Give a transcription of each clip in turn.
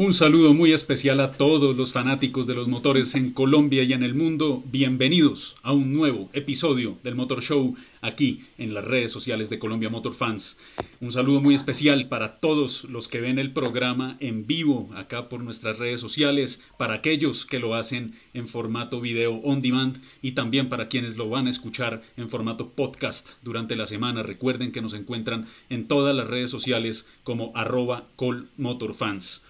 Un saludo muy especial a todos los fanáticos de los motores en Colombia y en el mundo. Bienvenidos a un nuevo episodio del Motor Show aquí en las redes sociales de Colombia Motor Fans. Un saludo muy especial para todos los que ven el programa en vivo acá por nuestras redes sociales, para aquellos que lo hacen en formato video on demand y también para quienes lo van a escuchar en formato podcast durante la semana. Recuerden que nos encuentran en todas las redes sociales como arroba colmotorfans.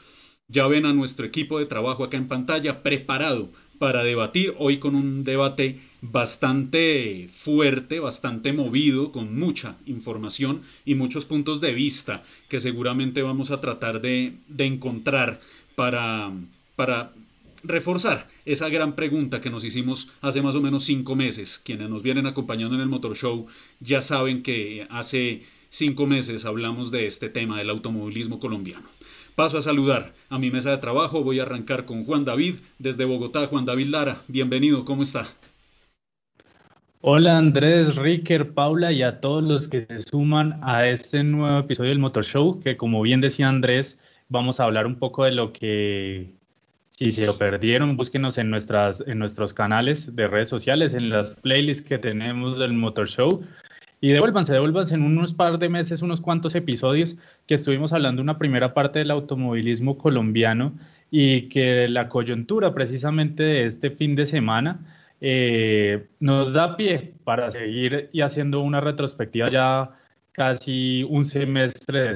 Ya ven a nuestro equipo de trabajo acá en pantalla preparado para debatir hoy con un debate bastante fuerte, bastante movido, con mucha información y muchos puntos de vista que seguramente vamos a tratar de, encontrar para, para reforzar esa gran pregunta que nos hicimos hace más o menos cinco meses. Quienes nos vienen acompañando en el Motor Show ya saben que hace cinco meses hablamos de este tema del automovilismo colombiano. Paso a saludar a mi mesa de trabajo. Voy a arrancar con Juan David desde Bogotá. Juan David Lara, bienvenido, ¿cómo está? Hola Andrés, Ricker, Paula y a todos los que se suman a este nuevo episodio del Motor Show, que como bien decía Andrés, vamos a hablar un poco de lo que, si se lo perdieron, búsquenos en, nuestras, en nuestros canales de redes sociales, en las playlists que tenemos del Motor Show. Y devuélvanse, devuélvanse en unos par de meses, unos cuantos episodios que estuvimos hablando una primera parte del automovilismo colombiano y que la coyuntura precisamente de este fin de semana eh, nos da pie para seguir y haciendo una retrospectiva ya casi un semestre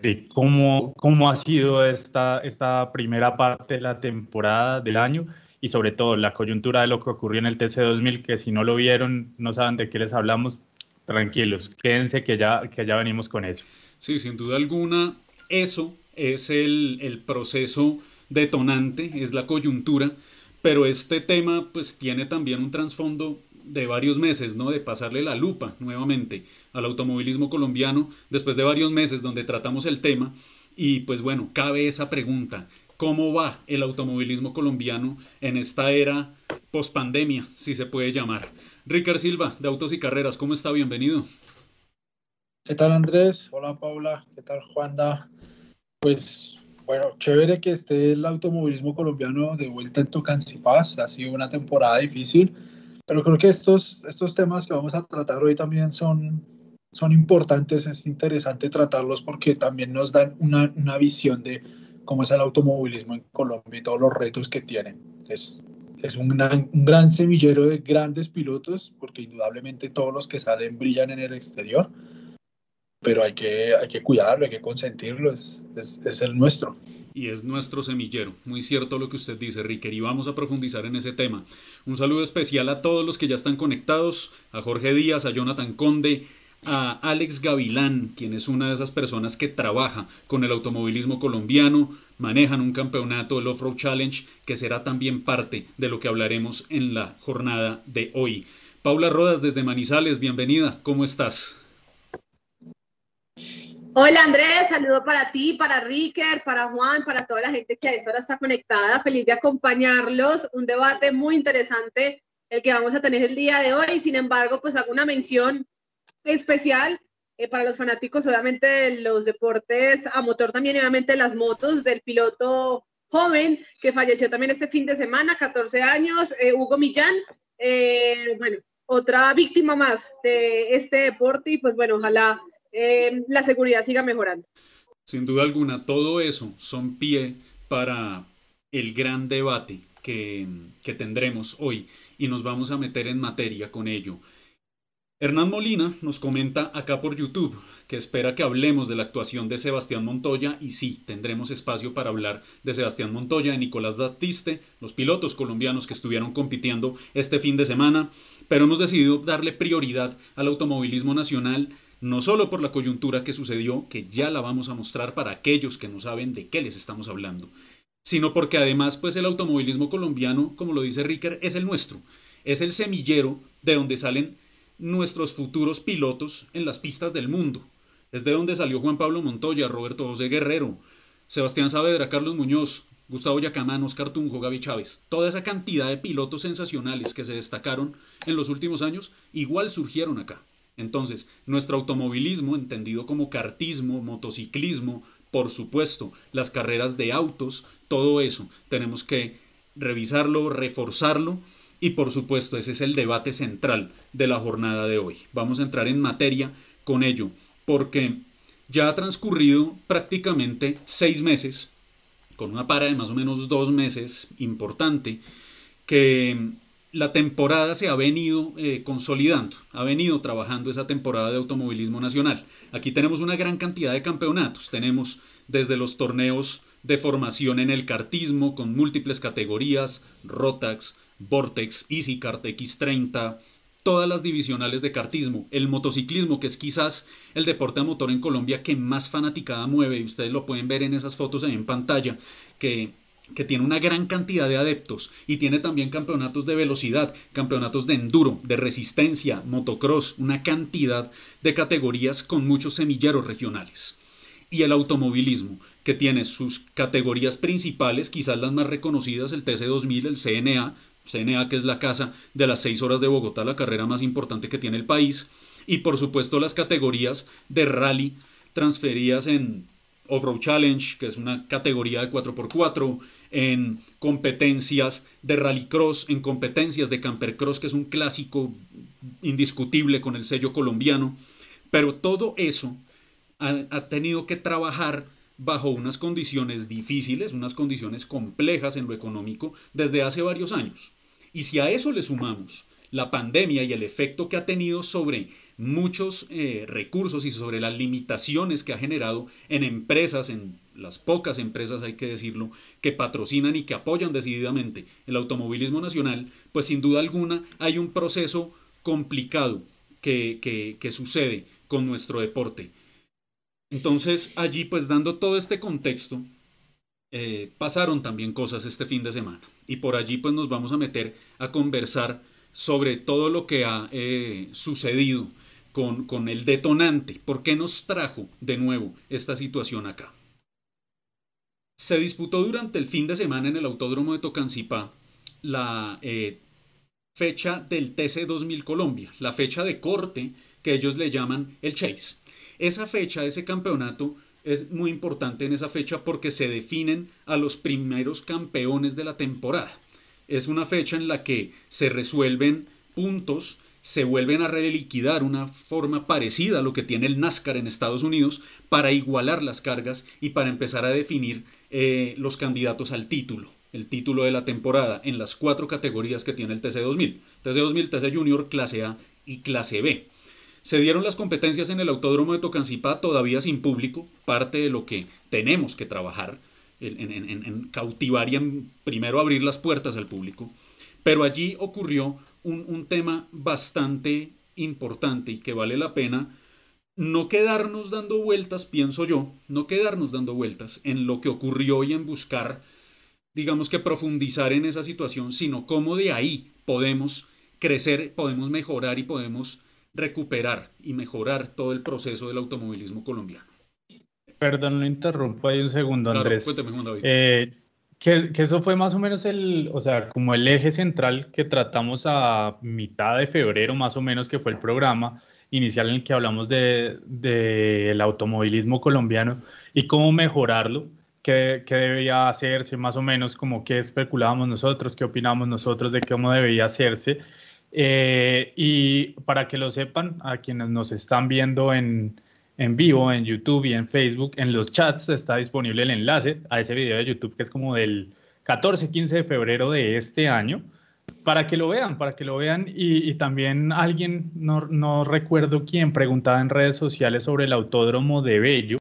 de, cómo, cómo ha sido esta, esta primera parte de la temporada del año y sobre todo la coyuntura de lo que ocurrió en el TC2000, que si no lo vieron, no saben de qué les hablamos, tranquilos, quédense que ya, que ya venimos con eso. Sí, sin duda alguna, eso es el, el proceso detonante, es la coyuntura, pero este tema pues tiene también un trasfondo de varios meses, ¿no? De pasarle la lupa nuevamente al automovilismo colombiano después de varios meses donde tratamos el tema y pues bueno, cabe esa pregunta, ¿cómo va el automovilismo colombiano en esta era post-pandemia, si se puede llamar? Ricardo Silva, de Autos y Carreras, ¿cómo está? Bienvenido. ¿Qué tal Andrés? Hola Paula, ¿qué tal Juanda? Pues bueno, chévere que esté el automovilismo colombiano de vuelta en Paz. Ha sido una temporada difícil, pero creo que estos, estos temas que vamos a tratar hoy también son, son importantes. Es interesante tratarlos porque también nos dan una, una visión de cómo es el automovilismo en Colombia y todos los retos que tiene. Es, es un gran, un gran semillero de grandes pilotos, porque indudablemente todos los que salen brillan en el exterior, pero hay que, hay que cuidarlo, hay que consentirlo, es, es, es el nuestro. Y es nuestro semillero, muy cierto lo que usted dice, Ricker, vamos a profundizar en ese tema. Un saludo especial a todos los que ya están conectados, a Jorge Díaz, a Jonathan Conde, a Alex Gavilán, quien es una de esas personas que trabaja con el automovilismo colombiano, manejan un campeonato, el Off-Road Challenge, que será también parte de lo que hablaremos en la jornada de hoy. Paula Rodas desde Manizales, bienvenida, ¿cómo estás? Hola Andrés, saludo para ti, para Ricker, para Juan, para toda la gente que a esta hora está conectada. Feliz de acompañarlos. Un debate muy interesante el que vamos a tener el día de hoy. Sin embargo, pues hago una mención especial eh, para los fanáticos, obviamente, los deportes a motor también, obviamente, las motos del piloto joven que falleció también este fin de semana, 14 años, eh, Hugo Millán. Eh, bueno, otra víctima más de este deporte y pues bueno, ojalá la seguridad siga mejorando. Sin duda alguna, todo eso son pie para el gran debate que, que tendremos hoy y nos vamos a meter en materia con ello. Hernán Molina nos comenta acá por YouTube que espera que hablemos de la actuación de Sebastián Montoya y sí, tendremos espacio para hablar de Sebastián Montoya, de Nicolás Baptiste, los pilotos colombianos que estuvieron compitiendo este fin de semana, pero hemos decidido darle prioridad al automovilismo nacional no solo por la coyuntura que sucedió, que ya la vamos a mostrar para aquellos que no saben de qué les estamos hablando, sino porque además pues el automovilismo colombiano, como lo dice Ricker, es el nuestro, es el semillero de donde salen nuestros futuros pilotos en las pistas del mundo. Es de donde salió Juan Pablo Montoya, Roberto José Guerrero, Sebastián Saavedra, Carlos Muñoz, Gustavo Yacamán, Oscar Tunjo, Gaby Chávez. Toda esa cantidad de pilotos sensacionales que se destacaron en los últimos años, igual surgieron acá. Entonces, nuestro automovilismo, entendido como cartismo, motociclismo, por supuesto, las carreras de autos, todo eso tenemos que revisarlo, reforzarlo y por supuesto ese es el debate central de la jornada de hoy. Vamos a entrar en materia con ello porque ya ha transcurrido prácticamente seis meses, con una para de más o menos dos meses importante, que la temporada se ha venido eh, consolidando, ha venido trabajando esa temporada de automovilismo nacional. Aquí tenemos una gran cantidad de campeonatos, tenemos desde los torneos de formación en el kartismo con múltiples categorías, Rotax, Vortex, EasyCart, X30, todas las divisionales de kartismo, el motociclismo, que es quizás el deporte a motor en Colombia que más fanaticada mueve, y ustedes lo pueden ver en esas fotos ahí en pantalla, que, que tiene una gran cantidad de adeptos y tiene también campeonatos de velocidad, campeonatos de enduro, de resistencia, motocross, una cantidad de categorías con muchos semilleros regionales. Y el automovilismo, que tiene sus categorías principales, quizás las más reconocidas, el TC2000, el CNA, CNA, que es la casa de las 6 horas de Bogotá, la carrera más importante que tiene el país, y por supuesto las categorías de rally transferidas en Off-Road Challenge, que es una categoría de 4x4, en competencias de rallycross, en competencias de campercross, que es un clásico indiscutible con el sello colombiano, pero todo eso ha tenido que trabajar bajo unas condiciones difíciles, unas condiciones complejas en lo económico desde hace varios años. Y si a eso le sumamos la pandemia y el efecto que ha tenido sobre muchos eh, recursos y sobre las limitaciones que ha generado en empresas, en las pocas empresas hay que decirlo, que patrocinan y que apoyan decididamente el automovilismo nacional, pues sin duda alguna hay un proceso complicado que, que sucede con nuestro deporte. Entonces allí pues dando todo este contexto, eh, pasaron también cosas este fin de semana y por allí pues nos vamos a meter a conversar sobre todo lo que ha eh, sucedido con, con, el detonante, por qué nos trajo de nuevo esta situación acá. Se disputó durante el fin de semana en el Autódromo de Tocancipá la eh, fecha del TC 2000 Colombia, la fecha de corte que ellos le llaman el Chase. Esa fecha, ese campeonato, es muy importante en esa fecha porque se definen a los primeros campeones de la temporada. Es una fecha en la que se resuelven puntos, se vuelven a reliquidar una forma parecida a lo que tiene el NASCAR en Estados Unidos para igualar las cargas y para empezar a definir eh, los candidatos al título, el título de la temporada en las cuatro categorías que tiene el TC2000. TC2000, TC Junior, clase A y clase B. Se dieron las competencias en el Autódromo de Tocancipá todavía sin público, parte de lo que tenemos que trabajar en, cautivar y en primero abrir las puertas al público. Pero allí ocurrió un, un tema bastante importante y que vale la pena no quedarnos dando vueltas, pienso yo, no quedarnos dando vueltas en lo que ocurrió y en buscar, digamos que profundizar en esa situación, sino cómo de ahí podemos crecer, podemos mejorar y podemos recuperar y mejorar todo el proceso del automovilismo colombiano. Perdón, lo interrumpo ahí un segundo, Andrés. Eh, que, que, eso fue más o menos el, o sea, como el eje central que tratamos a mitad de febrero, más o menos, que fue el programa inicial en el que hablamos del de, automovilismo colombiano y cómo mejorarlo, qué, qué, debía hacerse, más o menos, como qué especulábamos nosotros, qué opinamos nosotros de cómo debía hacerse. Eh, y para que lo sepan, a quienes nos están viendo en, en, vivo, en YouTube y en Facebook, en los chats está disponible el enlace a ese video de YouTube que es como del 14-15 de febrero de este año, para que lo vean, para que lo vean. Y, también alguien, no, no recuerdo quién, preguntaba en redes sociales sobre el autódromo de Bello.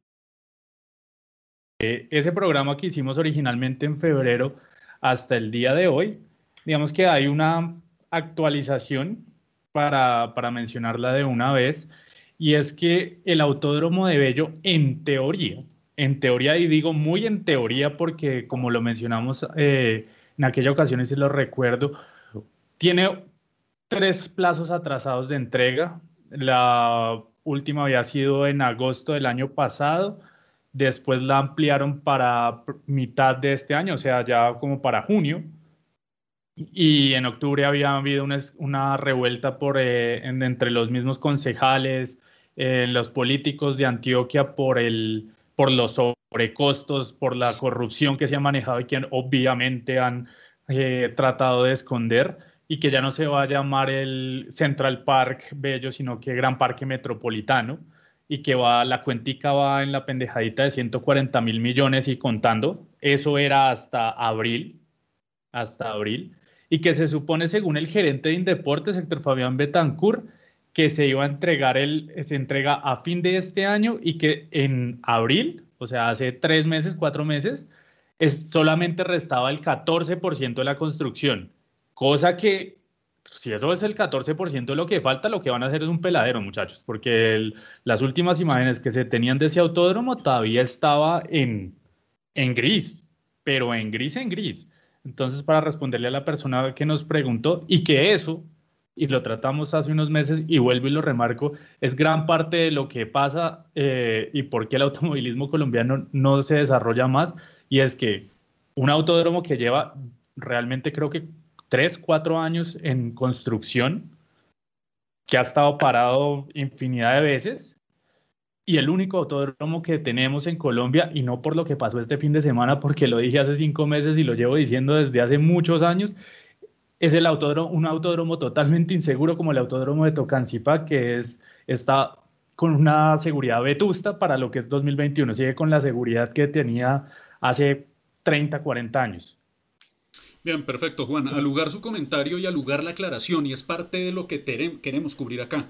Eh, ese programa que hicimos originalmente en febrero hasta el día de hoy, digamos que hay una actualización para, para mencionarla de una vez, y es que el Autódromo de Bello, en teoría, en teoría, y digo muy en teoría porque como lo mencionamos eh, en aquella ocasión y si lo recuerdo, tiene tres plazos atrasados de entrega. La última había sido en agosto del año pasado, después la ampliaron para mitad de este año, o sea, ya como para junio y en octubre había habido una, revuelta por, eh, entre los mismos concejales, eh, los políticos de Antioquia por, el, por los sobrecostos, por la corrupción que se ha manejado y que obviamente han eh, tratado de esconder y que ya no se va a llamar el Central Park Bello, sino que Gran Parque Metropolitano y que va, la cuentica va en la pendejadita de 140 mil millones y contando. Eso era hasta abril, hasta abril, y que se supone, según el gerente de Indeportes, Héctor Fabián Betancourt, que se iba a entregar el, se entrega a fin de este año y que en abril, o sea, hace tres meses, cuatro meses, es, solamente restaba el 14% de la construcción, cosa que si eso es el 14% de lo que falta, lo que van a hacer es un peladero, muchachos, porque las últimas imágenes que se tenían de ese autódromo todavía estaba en, en gris, pero en gris, en gris. Entonces, para responderle a la persona que nos preguntó, y que eso, y lo tratamos hace unos meses, y vuelvo y lo remarco, es gran parte de lo que pasa eh, y por qué el automovilismo colombiano no se desarrolla más, y es que un autódromo que lleva realmente creo que tres, cuatro años en construcción, que ha estado parado infinidad de veces, y el único autódromo que tenemos en Colombia, y no por lo que pasó este fin de semana, porque lo dije hace cinco meses y lo llevo diciendo desde hace muchos años, es el autódromo, un autódromo totalmente inseguro como el autódromo de Tocancipá, que es, está con una seguridad vetusta para lo que es 2021, sigue con la seguridad que tenía hace 30, 40 años. Bien, perfecto, Juan. Al lugar su comentario y al lugar la aclaración, y es parte de lo que queremos cubrir acá.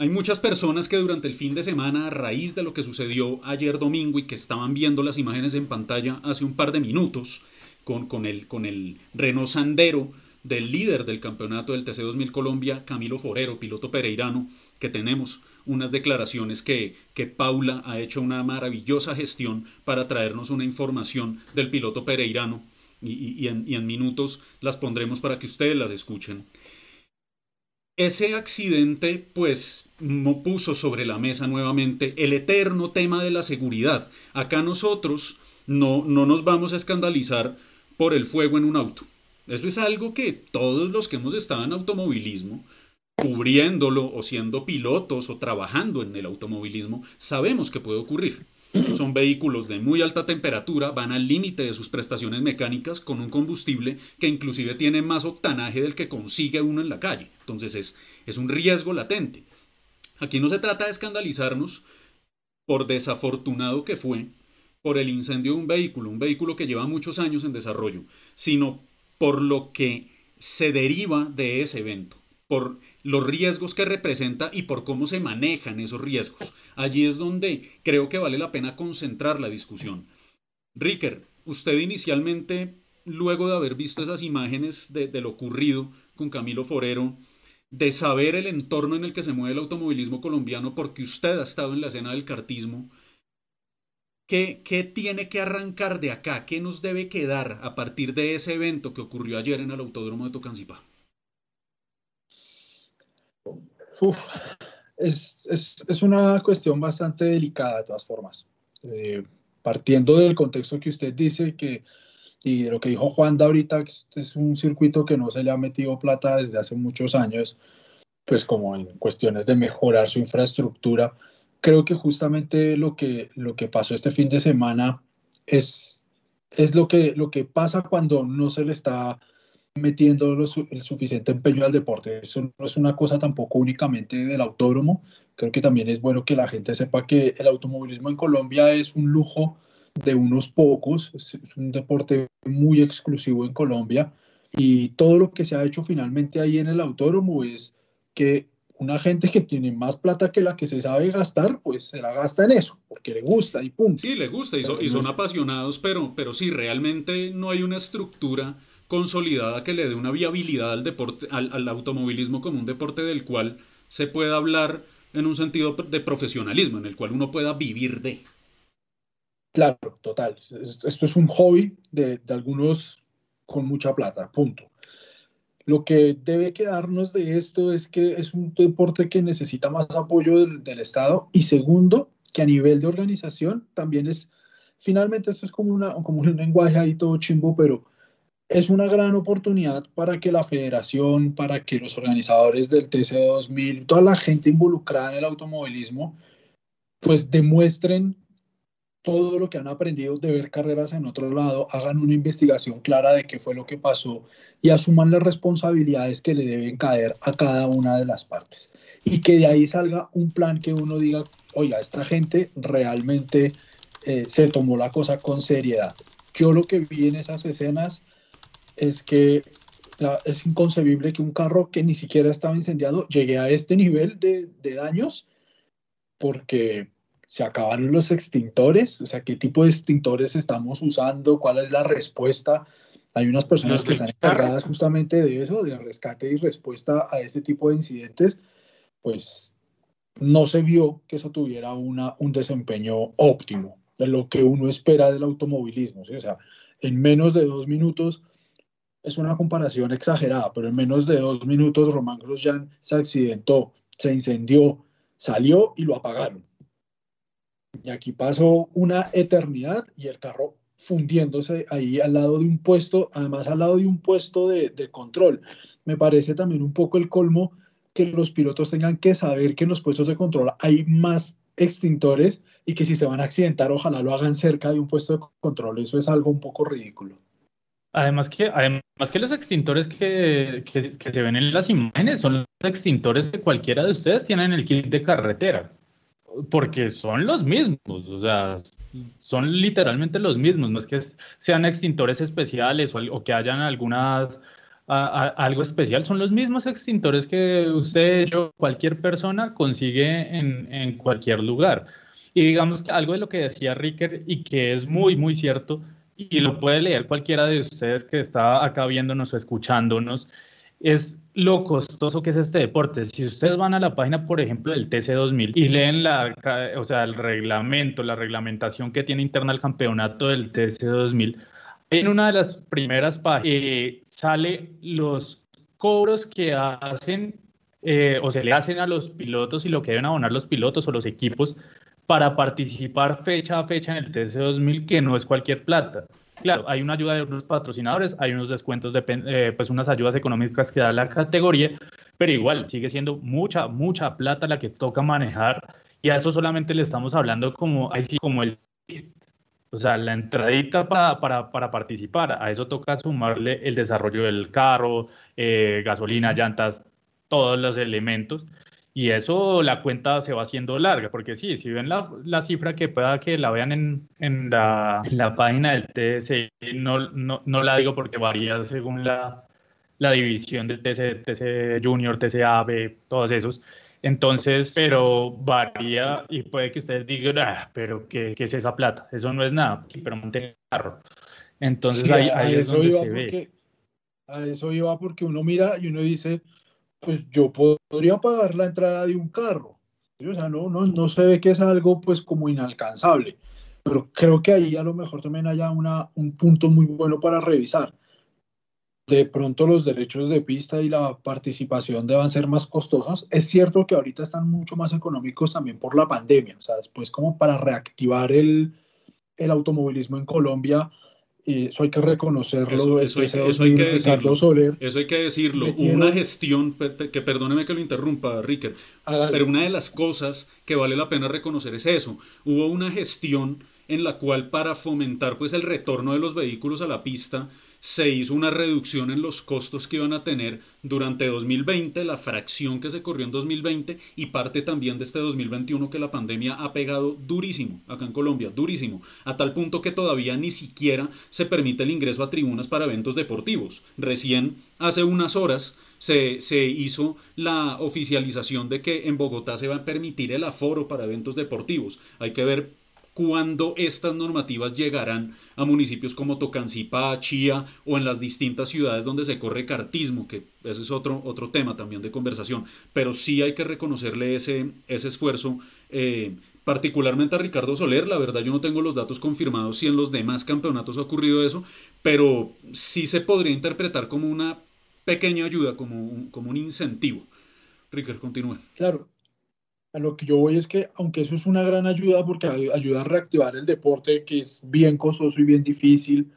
Hay muchas personas que durante el fin de semana, a raíz de lo que sucedió ayer domingo y que estaban viendo las imágenes en pantalla hace un par de minutos, con, con, el, con el Renault Sandero del líder del campeonato del TC 2000 Colombia, Camilo Forero, piloto pereirano, que tenemos unas declaraciones que, que Paula ha hecho una maravillosa gestión para traernos una información del piloto pereirano y, y, en, y en minutos las pondremos para que ustedes las escuchen. Ese accidente, pues, puso sobre la mesa nuevamente el eterno tema de la seguridad. Acá nosotros no, no nos vamos a escandalizar por el fuego en un auto. Eso es algo que todos los que hemos estado en automovilismo, cubriéndolo o siendo pilotos o trabajando en el automovilismo, sabemos que puede ocurrir. Son vehículos de muy alta temperatura, van al límite de sus prestaciones mecánicas con un combustible que inclusive tiene más octanaje del que consigue uno en la calle. Entonces es, es un riesgo latente. Aquí no se trata de escandalizarnos por desafortunado que fue por el incendio de un vehículo, un vehículo que lleva muchos años en desarrollo, sino por lo que se deriva de ese evento por los riesgos que representa y por cómo se manejan esos riesgos. Allí es donde creo que vale la pena concentrar la discusión. Ricker, usted inicialmente, luego de haber visto esas imágenes de, lo ocurrido con Camilo Forero, de saber el entorno en el que se mueve el automovilismo colombiano, porque usted ha estado en la escena del cartismo, ¿qué, ¿qué, tiene que arrancar de acá? ¿Qué nos debe quedar a partir de ese evento que ocurrió ayer en el Autódromo de Tocancipá? Uf, es, es, es, una cuestión bastante delicada de todas formas. Eh, partiendo del contexto que usted dice que, y de lo que dijo Juan de ahorita, que es un circuito que no se le ha metido plata desde hace muchos años, pues como en cuestiones de mejorar su infraestructura, creo que justamente lo que, lo que pasó este fin de semana es, es lo, que, lo que pasa cuando no se le está metiendo el suficiente empeño al deporte. Eso no es una cosa tampoco únicamente del autódromo. Creo que también es bueno que la gente sepa que el automovilismo en Colombia es un lujo de unos pocos, es, un deporte muy exclusivo en Colombia y todo lo que se ha hecho finalmente ahí en el autódromo es que una gente que tiene más plata que la que se sabe gastar, pues se la gasta en eso, porque le gusta y punto. Sí, le gusta y, y son apasionados, pero, pero sí, realmente no hay una estructura consolidada que le dé una viabilidad al automovilismo como un deporte del cual se pueda hablar en un sentido de profesionalismo, en el cual uno pueda vivir de. Claro, total. Esto es un hobby de, algunos con mucha plata, punto. Lo que debe quedarnos de esto es que es un deporte que necesita más apoyo del, del, Estado y segundo, que a nivel de organización también es, finalmente esto es como, una, como un lenguaje ahí todo chimbo, pero es una gran oportunidad para que la federación, para que los organizadores del TC2000, toda la gente involucrada en el automovilismo, pues demuestren todo lo que han aprendido de ver carreras en otro lado, hagan una investigación clara de qué fue lo que pasó y asuman las responsabilidades que le deben caer a cada una de las partes. Y que de ahí salga un plan que uno diga, oiga, esta gente realmente eh, se tomó la cosa con seriedad. Yo lo que vi en esas escenas es que es inconcebible que un carro que ni siquiera estaba incendiado llegue a este nivel de, de daños porque se acabaron los extintores, o sea, qué tipo de extintores estamos usando, cuál es la respuesta. Hay unas personas que están encargadas justamente de eso, de rescate y respuesta a este tipo de incidentes, pues no se vio que eso tuviera una, un desempeño óptimo de lo que uno espera del automovilismo. O sea, en menos de dos minutos, es una comparación exagerada, pero en menos de dos minutos Román Grosjean se accidentó, se incendió, salió y lo apagaron. Y aquí pasó una eternidad y el carro fundiéndose ahí al lado de un puesto, además al lado de un puesto de, control. Me parece también un poco el colmo que los pilotos tengan que saber que en los puestos de control hay más extintores y que si se van a accidentar, ojalá lo hagan cerca de un puesto de control. Eso es algo un poco ridículo. Además que, que los extintores que, que, que se ven en las imágenes son los extintores que cualquiera de ustedes tiene en el kit de carretera. Porque son los mismos, o sea, son literalmente los mismos, no es que sean extintores especiales o, que hayan alguna algo especial, son los mismos extintores que usted, yo, cualquier persona consigue en, en, cualquier lugar. Y digamos que algo de lo que decía Ricker y que es muy, muy cierto, y lo puede leer cualquiera de ustedes que está acá viéndonos o escuchándonos, es lo costoso que es este deporte. Si ustedes van a la página, por ejemplo, del TC2000 y leen la, o sea, el reglamento, la reglamentación que tiene interna el campeonato del TC2000, en una de las primeras páginas eh, sale los cobros que hacen eh, o se le hacen a los pilotos y lo que deben abonar los pilotos o los equipos para participar fecha a fecha en el TC2000, que no es cualquier plata. Claro, hay una ayuda de unos patrocinadores, hay unos descuentos, de, eh, pues unas ayudas económicas que da la categoría, pero igual sigue siendo mucha, mucha plata la que toca manejar y a eso solamente le estamos hablando como, como el o sea, la entradita para, para, para, participar, a eso toca sumarle el desarrollo del carro, eh, gasolina, llantas, todos los elementos. Y eso la cuenta se va haciendo larga, porque sí, si ven la, la cifra que pueda que la vean en, en, la, la, página del TC, no, no, no, la digo porque varía según la, la división del TC, TC Junior, TC AB, todos esos. Entonces, pero varía y puede que ustedes digan, ah, pero ¿qué, ¿qué, es esa plata? Eso no es nada, pero mantener carro. Entonces ahí, ahí es donde se ve. A eso iba porque uno mira y uno dice, pues yo podría pagar la entrada de un carro. O sea, no, no, no se ve que es algo pues como inalcanzable, pero creo que ahí a lo mejor también haya una, un punto muy bueno para revisar. De pronto los derechos de pista y la participación deban ser más costosos. Es cierto que ahorita están mucho más económicos también por la pandemia, o sea, después como para reactivar el, el automovilismo en Colombia, eso hay que reconocerlo. Eso, hay, que decirlo. Soler, eso hay que decirlo. Hubo una gestión, que perdóneme que lo interrumpa, Ricker, pero una de las cosas que vale la pena reconocer es eso. Hubo una gestión en la cual para fomentar pues el retorno de los vehículos a la pista, se hizo una reducción en los costos que iban a tener durante 2020, la fracción que se corrió en 2020 y parte también de este 2021 que la pandemia ha pegado durísimo acá en Colombia, durísimo, a tal punto que todavía ni siquiera se permite el ingreso a tribunas para eventos deportivos. Recién hace unas horas se, se, hizo la oficialización de que en Bogotá se va a permitir el aforo para eventos deportivos. Hay que ver cuándo estas normativas llegarán a municipios como Tocancipá, Chía o en las distintas ciudades donde se corre cartismo, que ese es otro, otro tema también de conversación, pero sí hay que reconocerle ese, ese esfuerzo. Eh, particularmente a Ricardo Soler, la verdad yo no tengo los datos confirmados si en los demás campeonatos ha ocurrido eso, pero sí se podría interpretar como una pequeña ayuda, como un, como un incentivo. Ricardo, continúe. Claro, a lo que yo voy es que, aunque eso es una gran ayuda porque ayuda a reactivar el deporte, que es bien costoso y bien difícil,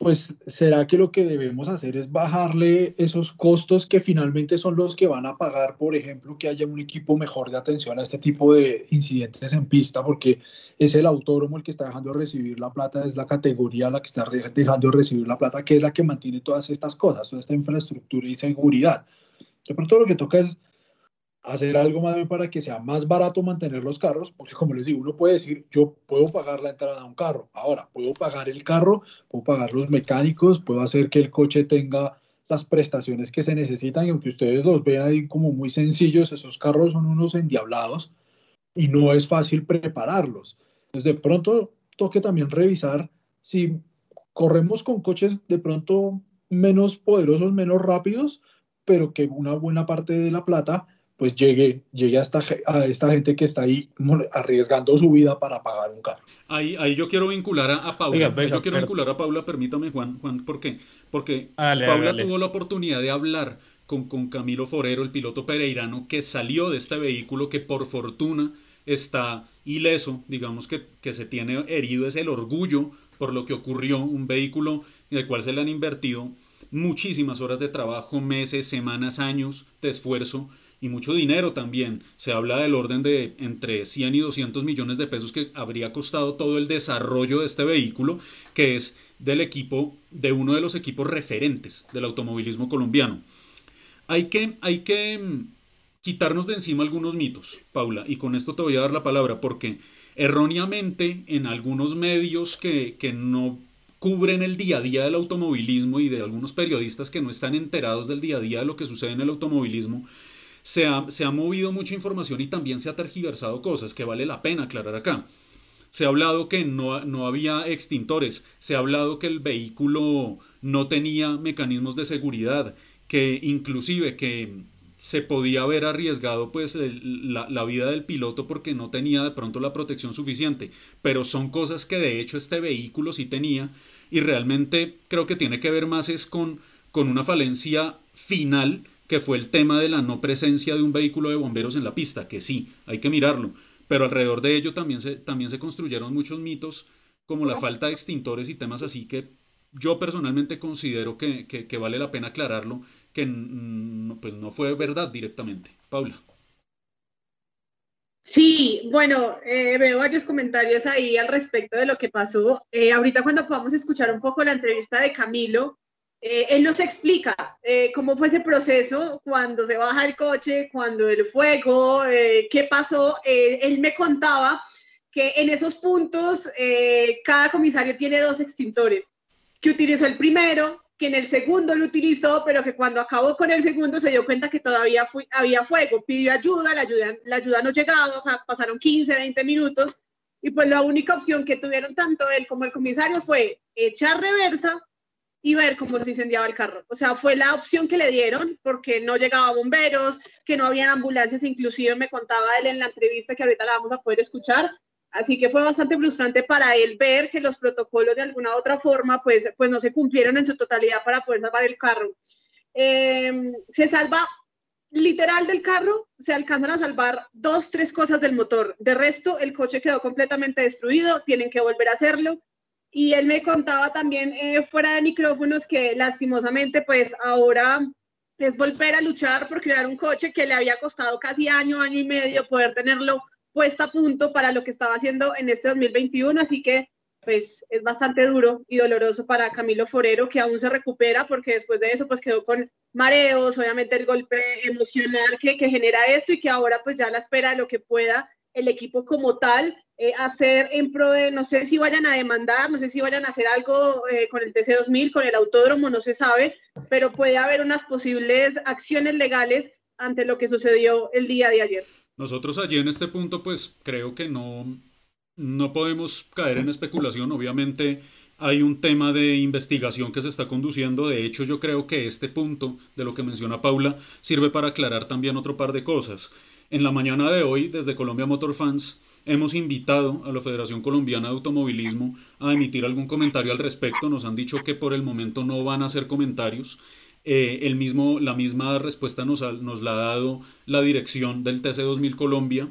pues será que lo que debemos hacer es bajarle esos costos que finalmente son los que van a pagar, por ejemplo, que haya un equipo mejor de atención a este tipo de incidentes en pista, porque es el autónomo el que está dejando de recibir la plata, es la categoría la que está dejando de recibir la plata, que es la que mantiene todas estas cosas, toda esta infraestructura y seguridad. De pronto lo que toca es hacer algo más para que sea más barato mantener los carros, porque como les digo, uno puede decir, yo puedo pagar la entrada a un carro, ahora puedo pagar el carro, puedo pagar los mecánicos, puedo hacer que el coche tenga las prestaciones que se necesitan y aunque ustedes los ven ahí como muy sencillos, esos carros son unos endiablados y no es fácil prepararlos. Entonces de pronto toque también revisar si corremos con coches de pronto menos poderosos, menos rápidos, pero que una buena parte de la plata pues llegue, llegue a, esta, a esta gente que está ahí arriesgando su vida para pagar un carro. Ahí, ahí yo quiero vincular a, Paula. yo quiero vincular a Paula, permítame Juan, Juan, ¿por qué? Porque Paula tuvo la oportunidad de hablar con, con Camilo Forero, el piloto pereirano, que salió de este vehículo que por fortuna está ileso, digamos que, que se tiene herido, es el orgullo por lo que ocurrió, un vehículo en el cual se le han invertido muchísimas horas de trabajo, meses, semanas, años de esfuerzo y mucho dinero también. Se habla del orden de entre 100 y 200 millones de pesos que habría costado todo el desarrollo de este vehículo, que es del equipo, de uno de los equipos referentes del automovilismo colombiano. Hay que, hay que mm, quitarnos de encima algunos mitos, Paula, y con esto te voy a dar la palabra, porque erróneamente en algunos medios que, que no cubren el día a día del automovilismo y de algunos periodistas que no están enterados del día a día de lo que sucede en el automovilismo, se ha, movido mucha información y también se ha tergiversado cosas que vale la pena aclarar acá. Se ha hablado que no, no, había extintores, se ha hablado que el vehículo no tenía mecanismos de seguridad, que inclusive que se podía haber arriesgado pues la, la, vida del piloto porque no tenía de pronto la protección suficiente, pero son cosas que de hecho este vehículo sí tenía y realmente creo que tiene que ver más es con, con una falencia final que fue el tema de la no presencia de un vehículo de bomberos en la pista, que sí, hay que mirarlo, pero alrededor de ello también se, también se construyeron muchos mitos como la falta de extintores y temas así que yo personalmente considero que, vale la pena aclararlo, que pues no fue verdad directamente. Paula. Sí, bueno, eh, veo varios comentarios ahí al respecto de lo que pasó. Eh, ahorita cuando podamos escuchar un poco la entrevista de Camilo, eh, él nos explica eh, cómo fue ese proceso cuando se baja el coche, cuando el fuego, eh, qué pasó. él me contaba que en esos puntos cada comisario tiene dos extintores, que utilizó el primero, que en el segundo lo utilizó, pero que cuando acabó con el segundo se dio cuenta que todavía había fuego, pidió ayuda, la ayuda, la ayuda no llegaba, pasaron 15, 20 minutos, y pues la única opción que tuvieron tanto él como el comisario fue echar reversa y ver cómo se incendiaba el carro. O sea, fue la opción que le dieron porque no llegaba bomberos, que no habían ambulancias, inclusive me contaba él en la entrevista que ahorita la vamos a poder escuchar. Así que fue bastante frustrante para él ver que los protocolos de alguna otra forma pues, pues no se cumplieron en su totalidad para poder salvar el carro. Em, se salva literal del carro, se alcanzan a salvar dos, tres cosas del motor. De resto, el coche quedó completamente destruido, tienen que volver a hacerlo y él me contaba también eh, fuera de micrófonos que lastimosamente pues ahora es volver a luchar por crear un coche que le había costado casi año, año y medio poder tenerlo puesto a punto para lo que estaba haciendo en este 2021, así que pues es bastante duro y doloroso para Camilo Forero que aún se recupera porque después de eso pues quedó con mareos, obviamente el golpe emocional que, que genera esto y que ahora pues ya la espera de lo que pueda el equipo como tal eh, hacer en pro de, no sé si vayan a demandar, no sé si vayan a hacer algo eh, con el TC2000, con el autódromo, no se sabe, pero puede haber unas posibles acciones legales ante lo que sucedió el día de ayer. Nosotros allí en este punto, pues creo que no, no podemos caer en especulación, obviamente hay un tema de investigación que se está conduciendo. De hecho, yo creo que este punto de lo que menciona Paula sirve para aclarar también otro par de cosas. En la mañana de hoy, desde Colombia Motor Fans, Hemos invitado a la Federación Colombiana de Automovilismo a emitir algún comentario al respecto. Nos han dicho que por el momento no van a hacer comentarios. Eh, el mismo, la misma respuesta nos, nos la ha dado la dirección del TC2000 Colombia.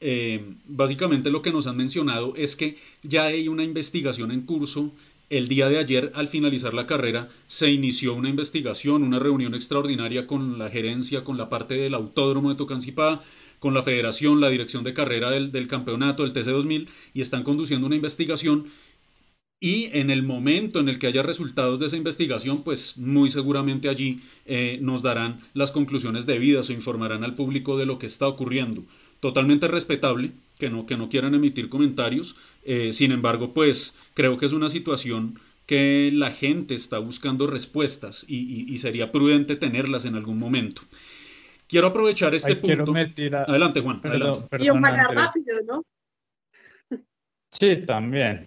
Eh, básicamente lo que nos han mencionado es que ya hay una investigación en curso el día de ayer, al finalizar la carrera, se inició una investigación, una reunión extraordinaria con la gerencia, con la parte del autódromo de Tocancipá, con la federación, la dirección de carrera del, del campeonato, del TC2000, y están conduciendo una investigación y en el momento en el que haya resultados de esa investigación, pues muy seguramente allí eh, nos darán las conclusiones debidas o informarán al público de lo que está ocurriendo. Totalmente respetable que no, que no quieran emitir comentarios, eh, sin embargo, pues creo que es una situación que la gente está buscando respuestas y, sería prudente tenerlas en algún momento. Quiero aprovechar este punto. Adelante, Juan. adelante. y ojalá rápido, ¿no? Sí, también.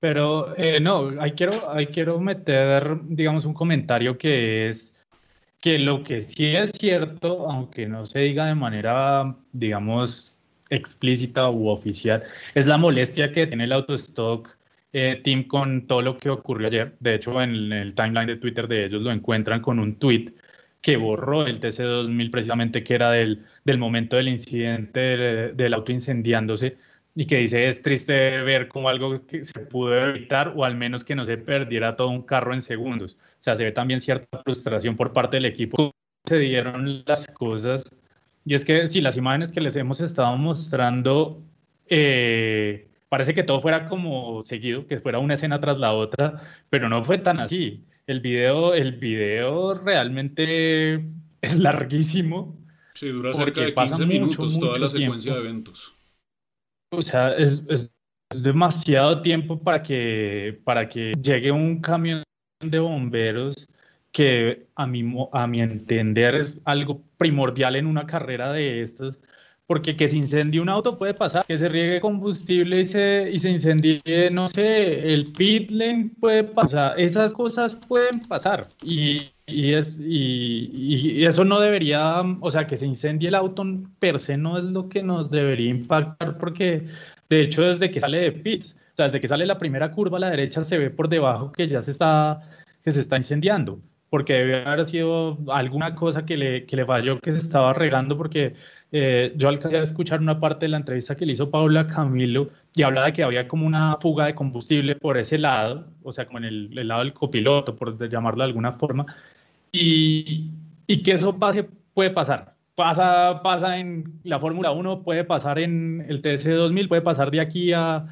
Pero eh, no, ahí quiero, ahí quiero meter, digamos, un comentario que es que lo que sí es cierto, aunque no se diga de manera, digamos, explícita u oficial, es la molestia que tiene el autostock eh, team con todo lo que ocurrió ayer. De hecho, en el timeline de Twitter de ellos lo encuentran con un tweet que borró el TC2000 precisamente, que era del, del momento del incidente del, del auto incendiándose y que dice es triste ver como algo que se pudo evitar o al menos que no se perdiera todo un carro en segundos. O sea, se ve también cierta frustración por parte del equipo. Se dieron las cosas y es que si las imágenes que les hemos estado mostrando, eh, parece que todo fuera como seguido, que fuera una escena tras la otra, pero no fue tan así. El video, el video realmente es larguísimo. Sí, dura cerca de 15 minutos toda la secuencia de eventos o sea, es, es, demasiado tiempo para que, para que llegue un camión de bomberos que a mi, a mi entender es algo primordial en una carrera de estas, porque que se incendie un auto puede pasar, que se riegue combustible y se, y se incendie, no sé, el pit lane puede pasar, esas cosas pueden pasar y, y, es, y, y, eso no debería, o sea, que se incendie el auto per se no es lo que nos debería impactar porque de hecho desde que sale de pits, o sea, desde que sale la primera curva a la derecha se ve por debajo que ya se está, que se está incendiando porque debe haber sido alguna cosa que le, que le falló, que se estaba regando, porque eh, yo alcancé a escuchar una parte de la entrevista que le hizo Paula Camilo y hablaba de que había como una fuga de combustible por ese lado, o sea, como en el, lado del copiloto, por llamarlo de alguna forma, y, que eso puede pasar. Pasa, pasa en la Fórmula 1, puede pasar en el TC 2000, puede pasar de aquí a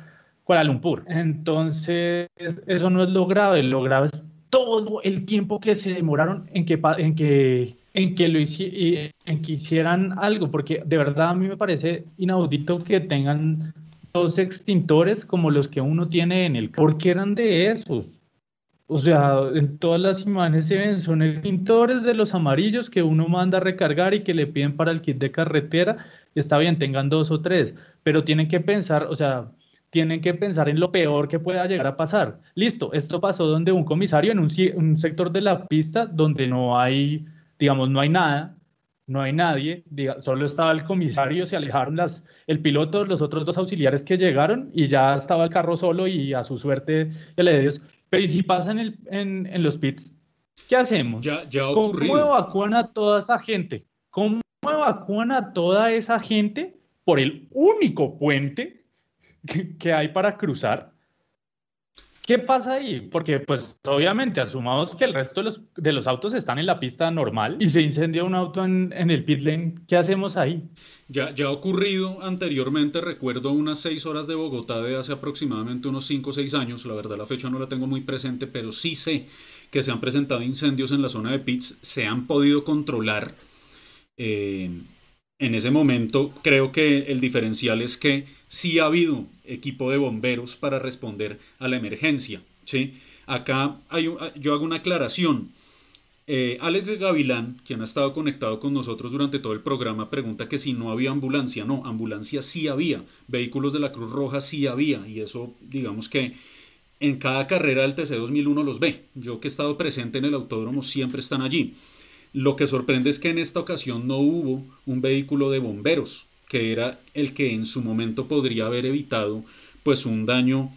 Kuala Lumpur. Entonces, eso no es lo grave, lo grave es todo el tiempo que se demoraron en que, en que en que, lo en que hicieran algo, porque de verdad a mí me parece inaudito que tengan dos extintores como los que uno tiene en el porque eran de esos. O sea, en todas las imágenes se ven, son extintores de los amarillos que uno manda a recargar y que le piden para el kit de carretera. Está bien, tengan dos o tres, pero tienen que pensar, o sea, tienen que pensar en lo peor que pueda llegar a pasar. Listo, esto pasó donde un comisario en un sector de la pista donde no hay digamos, no hay nada, no hay nadie, solo estaba el comisario, se alejaron las, el piloto, los otros dos auxiliares que llegaron y ya estaba el carro solo y a su suerte, ya le Dios. Pero ¿y si pasa en, el, en, en, los pits? ¿Qué hacemos? Ya, ya ¿Cómo evacúan a toda esa gente? ¿Cómo evacúan a toda esa gente por el único puente que, que hay para cruzar? ¿Qué pasa ahí? Porque, pues, obviamente, asumamos que el resto de los, de los autos están en la pista normal y se incendia un auto en, en el pit lane. ¿Qué hacemos ahí? Ya, ya ha ocurrido anteriormente, recuerdo unas seis horas de Bogotá de hace aproximadamente unos cinco o seis años. La verdad, la fecha no la tengo muy presente, pero sí sé que se han presentado incendios en la zona de pits, se han podido controlar. Eh, en ese momento creo que el diferencial es que sí ha habido equipo de bomberos para responder a la emergencia. ¿sí? Acá hay, yo hago una aclaración. Eh, Alex Gavilán, quien ha estado conectado con nosotros durante todo el programa, pregunta que si no había ambulancia. No, ambulancia sí había. Vehículos de la Cruz Roja sí había. Y eso, digamos que en cada carrera del TC 2001 los ve. Yo que he estado presente en el autódromo siempre están allí. Lo que sorprende es que en esta ocasión no hubo un vehículo de bomberos, que era el que en su momento podría haber evitado pues un daño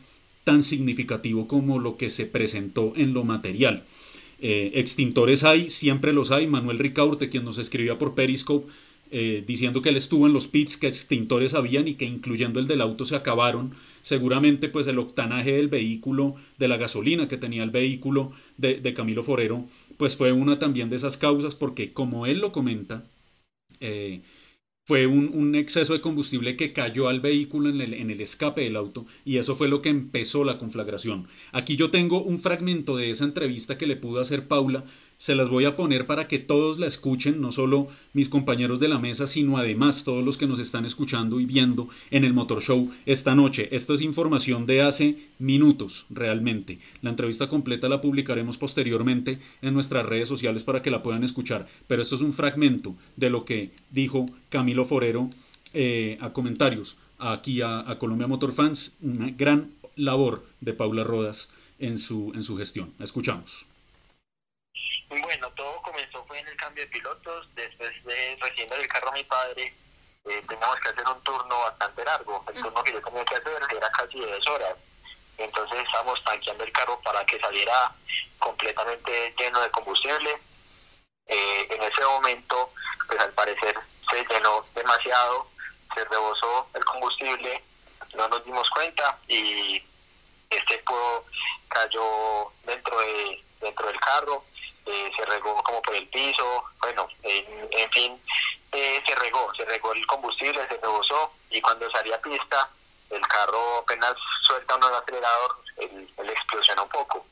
tan significativo como lo que se presentó en lo material. Eh, extintores hay, siempre los hay. Manuel Ricaurte, quien nos escribía por Periscope, eh, diciendo que él estuvo en los pits, que extintores habían y que incluyendo el del auto se acabaron. Seguramente pues el octanaje del vehículo, de la gasolina que tenía el vehículo de, Camilo Forero, pues fue una también de esas causas porque como él lo comenta, eh, fue un, exceso de combustible que cayó al vehículo en el, en el, escape del auto y eso fue lo que empezó la conflagración. Aquí yo tengo un fragmento de esa entrevista que le pudo hacer Paula se las voy a poner para que todos la escuchen, no solo mis compañeros de la mesa, sino además todos los que nos están escuchando y viendo en el Motor Show esta noche. Esto es información de hace minutos, realmente. La entrevista completa la publicaremos posteriormente en nuestras redes sociales para que la puedan escuchar, pero esto es un fragmento de lo que dijo Camilo Forero eh, a comentarios aquí a, Colombia Motor Fans, una gran labor de Paula Rodas en su, en su gestión. La escuchamos. Bueno, todo comenzó fue en el cambio de pilotos. Después de recién el carro a mi padre, eh, teníamos que hacer un turno bastante largo. El turno que yo tenía que hacer era casi de dos horas. Entonces estábamos tanqueando el carro para que saliera completamente lleno de combustible. Eh, en ese momento, pues al parecer se llenó demasiado, se rebosó el combustible, no nos dimos cuenta y este pudo cayó dentro de dentro del carro eh, se regó como por el piso, bueno, en, fin, eh, se regó, se regó el combustible, se rebosó y cuando salía a pista, el carro apenas suelta uno el acelerador, él, explosiona un poco.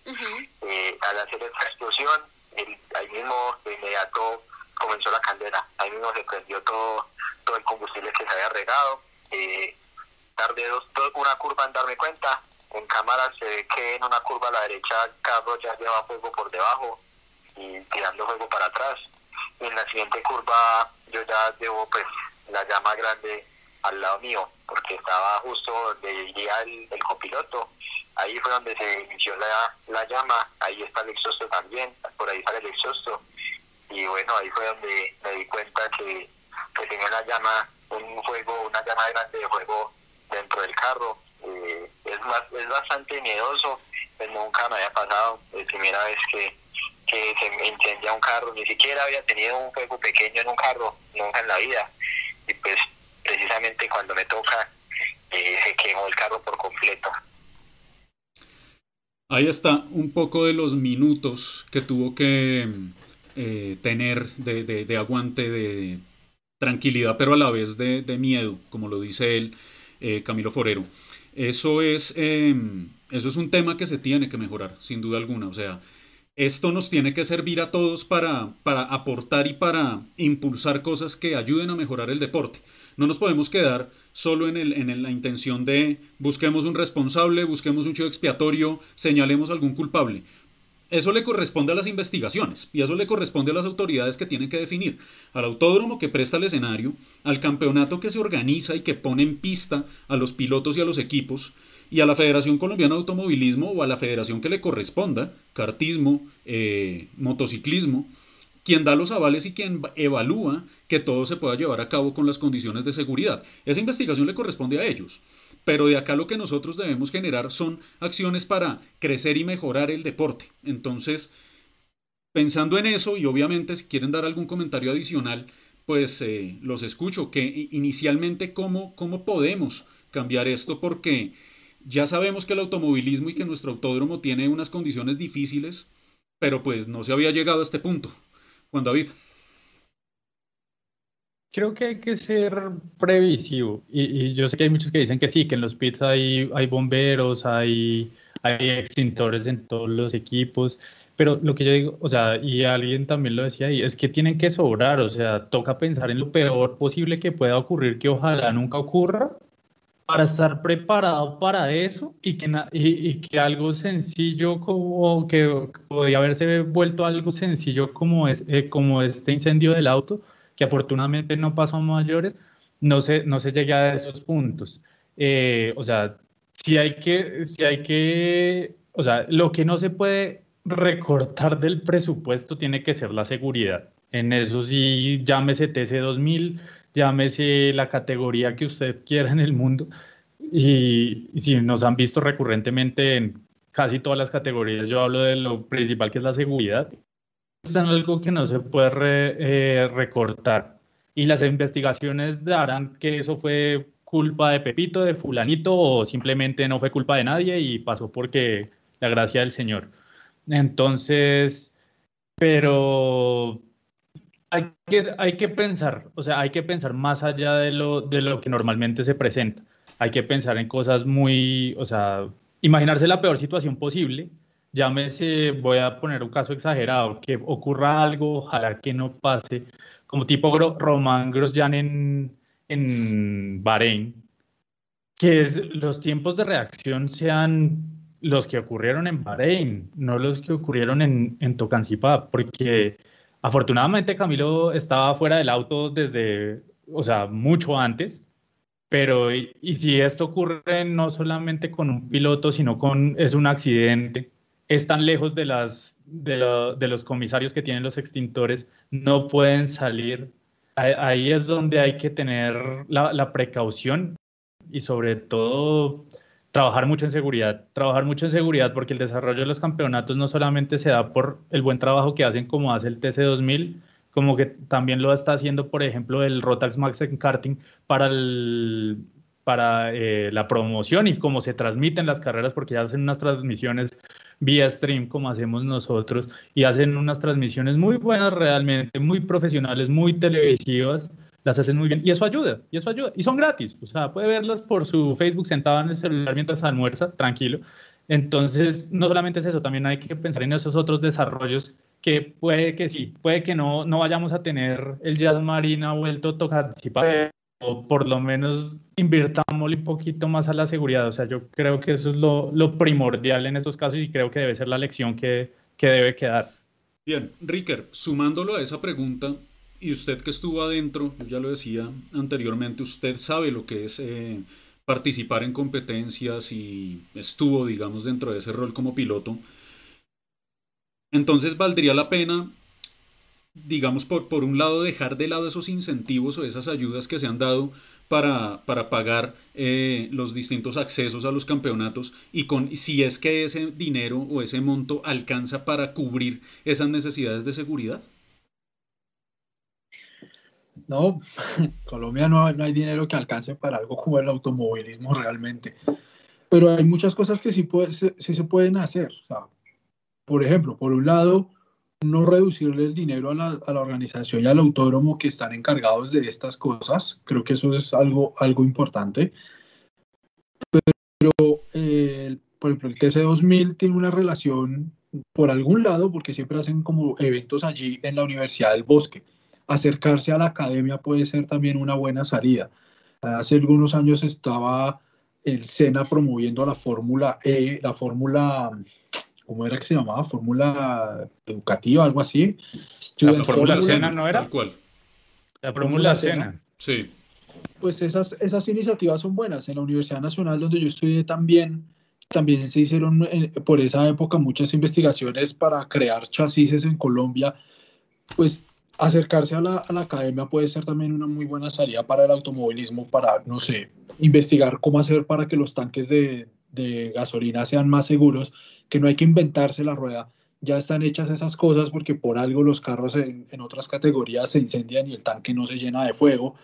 Eh, al hacer esta explosión, ahí mismo de inmediato comenzó la candela, ahí mismo se prendió todo, todo el combustible que se había regado. tardé dos, una curva en darme cuenta, en cámara se ve que en una curva a la derecha el carro ya lleva fuego por debajo, y tirando juego para atrás. en la siguiente curva yo ya llevo pues la llama grande al lado mío, porque estaba justo donde iría el, copiloto. Ahí fue donde se inició la, la llama, ahí está el exhausto también, por ahí sale el exhausto. Y bueno, ahí fue donde me di cuenta que, que tenía una llama, un fuego, una llama grande de fuego dentro del carro. Eh, es, es bastante miedoso, pues nunca me había pasado, es primera vez que, que se incendia un carro, ni siquiera había tenido un fuego pequeño en un carro, nunca en la vida. Y pues precisamente cuando me toca, eh, se quemó el carro por completo. Ahí está un poco de los minutos que tuvo que eh, tener de, de, aguante, de tranquilidad, pero a la vez de, miedo, como lo dice él, eh, Camilo Forero. Eso es, em, eso es un tema que se tiene que mejorar, sin duda alguna. O sea, esto nos tiene que servir a todos para, para aportar y para impulsar cosas que ayuden a mejorar el deporte. No nos podemos quedar solo en, el, en la intención de busquemos un responsable, busquemos un chivo expiatorio, señalemos algún culpable. Eso le corresponde a las investigaciones y eso le corresponde a las autoridades que tienen que definir, al autódromo que presta el escenario, al campeonato que se organiza y que pone en pista a los pilotos y a los equipos, y a la Federación Colombiana de Automovilismo o a la federación que le corresponda, kartismo, eh, motociclismo, quien da los avales y quien evalúa que todo se pueda llevar a cabo con las condiciones de seguridad. Esa investigación le corresponde a ellos. Pero de acá lo que nosotros debemos generar son acciones para crecer y mejorar el deporte. Entonces, pensando en eso, y obviamente si quieren dar algún comentario adicional, pues eh, los escucho, que inicialmente cómo, cómo podemos cambiar esto, porque ya sabemos que el automovilismo y que nuestro autódromo tiene unas condiciones difíciles, pero pues no se había llegado a este punto. Juan David. Creo que hay que ser previsivo. Y, yo sé que hay muchos que dicen que sí, que en los pits hay, hay bomberos, hay, hay extintores en todos los equipos. Pero lo que yo digo, o sea, y alguien también lo decía ahí, es que tienen que sobrar, o sea, toca pensar en lo peor posible que pueda ocurrir, que ojalá nunca ocurra, para estar preparado para eso y que, y, que algo sencillo como que podría haberse vuelto algo sencillo como, es, eh, como este incendio del auto, que afortunadamente no pasó a mayores, no se, no se llegue a esos puntos. Eh, o sea, si hay que, si hay que, o sea, lo que no se puede recortar del presupuesto tiene que ser la seguridad. En eso sí, llámese TC2000, llámese la categoría que usted quiera en el mundo. Y, si nos han visto recurrentemente en casi todas las categorías, yo hablo de lo principal que es la seguridad. Es algo que no se puede eh, recortar. y las investigaciones darán que eso fue culpa de Pepito, de fulanito, o simplemente no fue culpa de nadie y pasó porque la gracia del Señor. Entonces, pero hay que, hay que pensar, o sea, hay que pensar más allá de lo, de lo que normalmente se presenta. Hay que pensar en cosas muy, o sea, imaginarse la peor situación posible. Llámese, voy a poner un caso exagerado, que ocurra algo, ojalá que no pase, como tipo Román Grosjean en, en Bahrein, que los tiempos de reacción sean los que ocurrieron en Bahrein, no los que ocurrieron en, en Tocancipá, porque afortunadamente Camilo estaba fuera del auto desde, o sea, mucho antes, pero y, si esto ocurre no solamente con un piloto, sino con, es un accidente, es tan lejos de, las, de, de los comisarios que tienen los extintores, no pueden salir. Ahí es donde hay que tener la, la precaución y sobre todo trabajar mucho en seguridad, trabajar mucho en seguridad porque el desarrollo de los campeonatos no solamente se da por el buen trabajo que hacen como hace el TC2000, como que también lo está haciendo, por ejemplo, el Rotax Max en karting para, el, para eh, la promoción y cómo se transmiten las carreras, porque ya hacen unas transmisiones vía stream como hacemos nosotros y hacen unas transmisiones muy buenas realmente, muy profesionales, muy televisivas las hacen muy bien y eso ayuda, y eso ayuda, y son gratis, o sea, puede verlas por su Facebook sentado en el celular mientras almuerza, tranquilo. Entonces, no solamente es eso, también hay que pensar en esos otros desarrollos que puede que sí, puede que no, no vayamos a tener el jazz marina vuelto tocar, o por lo menos invirtamos un poquito más a la seguridad. O sea, yo creo que eso es lo, lo primordial en esos casos y creo que debe ser la lección que, que debe quedar. Bien, Ricker, sumándolo a esa pregunta, y usted que estuvo adentro, yo ya lo decía anteriormente, usted sabe lo que es eh, participar en competencias y estuvo, digamos, dentro de ese rol como piloto. Entonces valdría la pena, digamos, por, por un lado, dejar de lado esos incentivos o esas ayudas que se han dado para, para pagar eh, los distintos accesos a los campeonatos y con si es que ese dinero o ese monto alcanza para cubrir esas necesidades de seguridad. No, Colombia no, no, hay dinero que alcance para algo como el automovilismo realmente. Pero hay muchas cosas que sí, puede, sí, se pueden hacer. O sea, por ejemplo, por un lado, no reducirle el dinero a la, a la, organización y al autódromo que están encargados de estas cosas. Creo que eso es algo, algo importante. Pero, eh, por ejemplo, el TC2000 tiene una relación por algún lado, porque siempre hacen como eventos allí en la Universidad del Bosque acercarse a la academia puede ser también una buena salida. Hace algunos años estaba el SENA promoviendo la Fórmula E, la Fórmula, ¿cómo era que se llamaba? Fórmula educativa, algo así. La Fórmula SENA no era. Tal cual. La Fórmula SENA. Sí. Pues esas, esas iniciativas son buenas. En la Universidad Nacional, donde yo estudié también, también se hicieron por esa época muchas investigaciones para crear chasis en Colombia. Pues acercarse a la, a la, academia puede ser también una muy buena salida para el automovilismo, para, no sé, investigar cómo hacer para que los tanques de, gasolina sean más seguros, que no hay que inventarse la rueda. Ya están hechas esas cosas porque por algo los carros en otras categorías se incendian y el tanque no se llena de fuego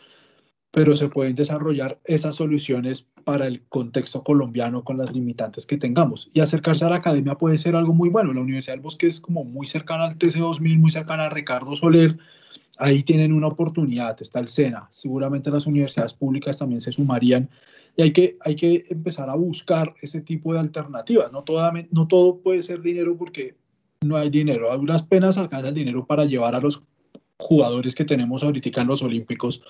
pero se pueden desarrollar esas soluciones para el contexto colombiano con las limitantes que tengamos. Y acercarse a la academia puede ser algo muy bueno. La Universidad del Bosque es como muy cercana al TC2000, muy cercana a Ricardo Soler. Ahí tienen una oportunidad, está el SENA. Seguramente las universidades públicas también se sumarían. Y hay que, hay que empezar a buscar ese tipo de alternativas. No, toda, no todo puede ser dinero porque no hay dinero. A penas alcanza el dinero para llevar a los jugadores que tenemos ahorita en los Olímpicos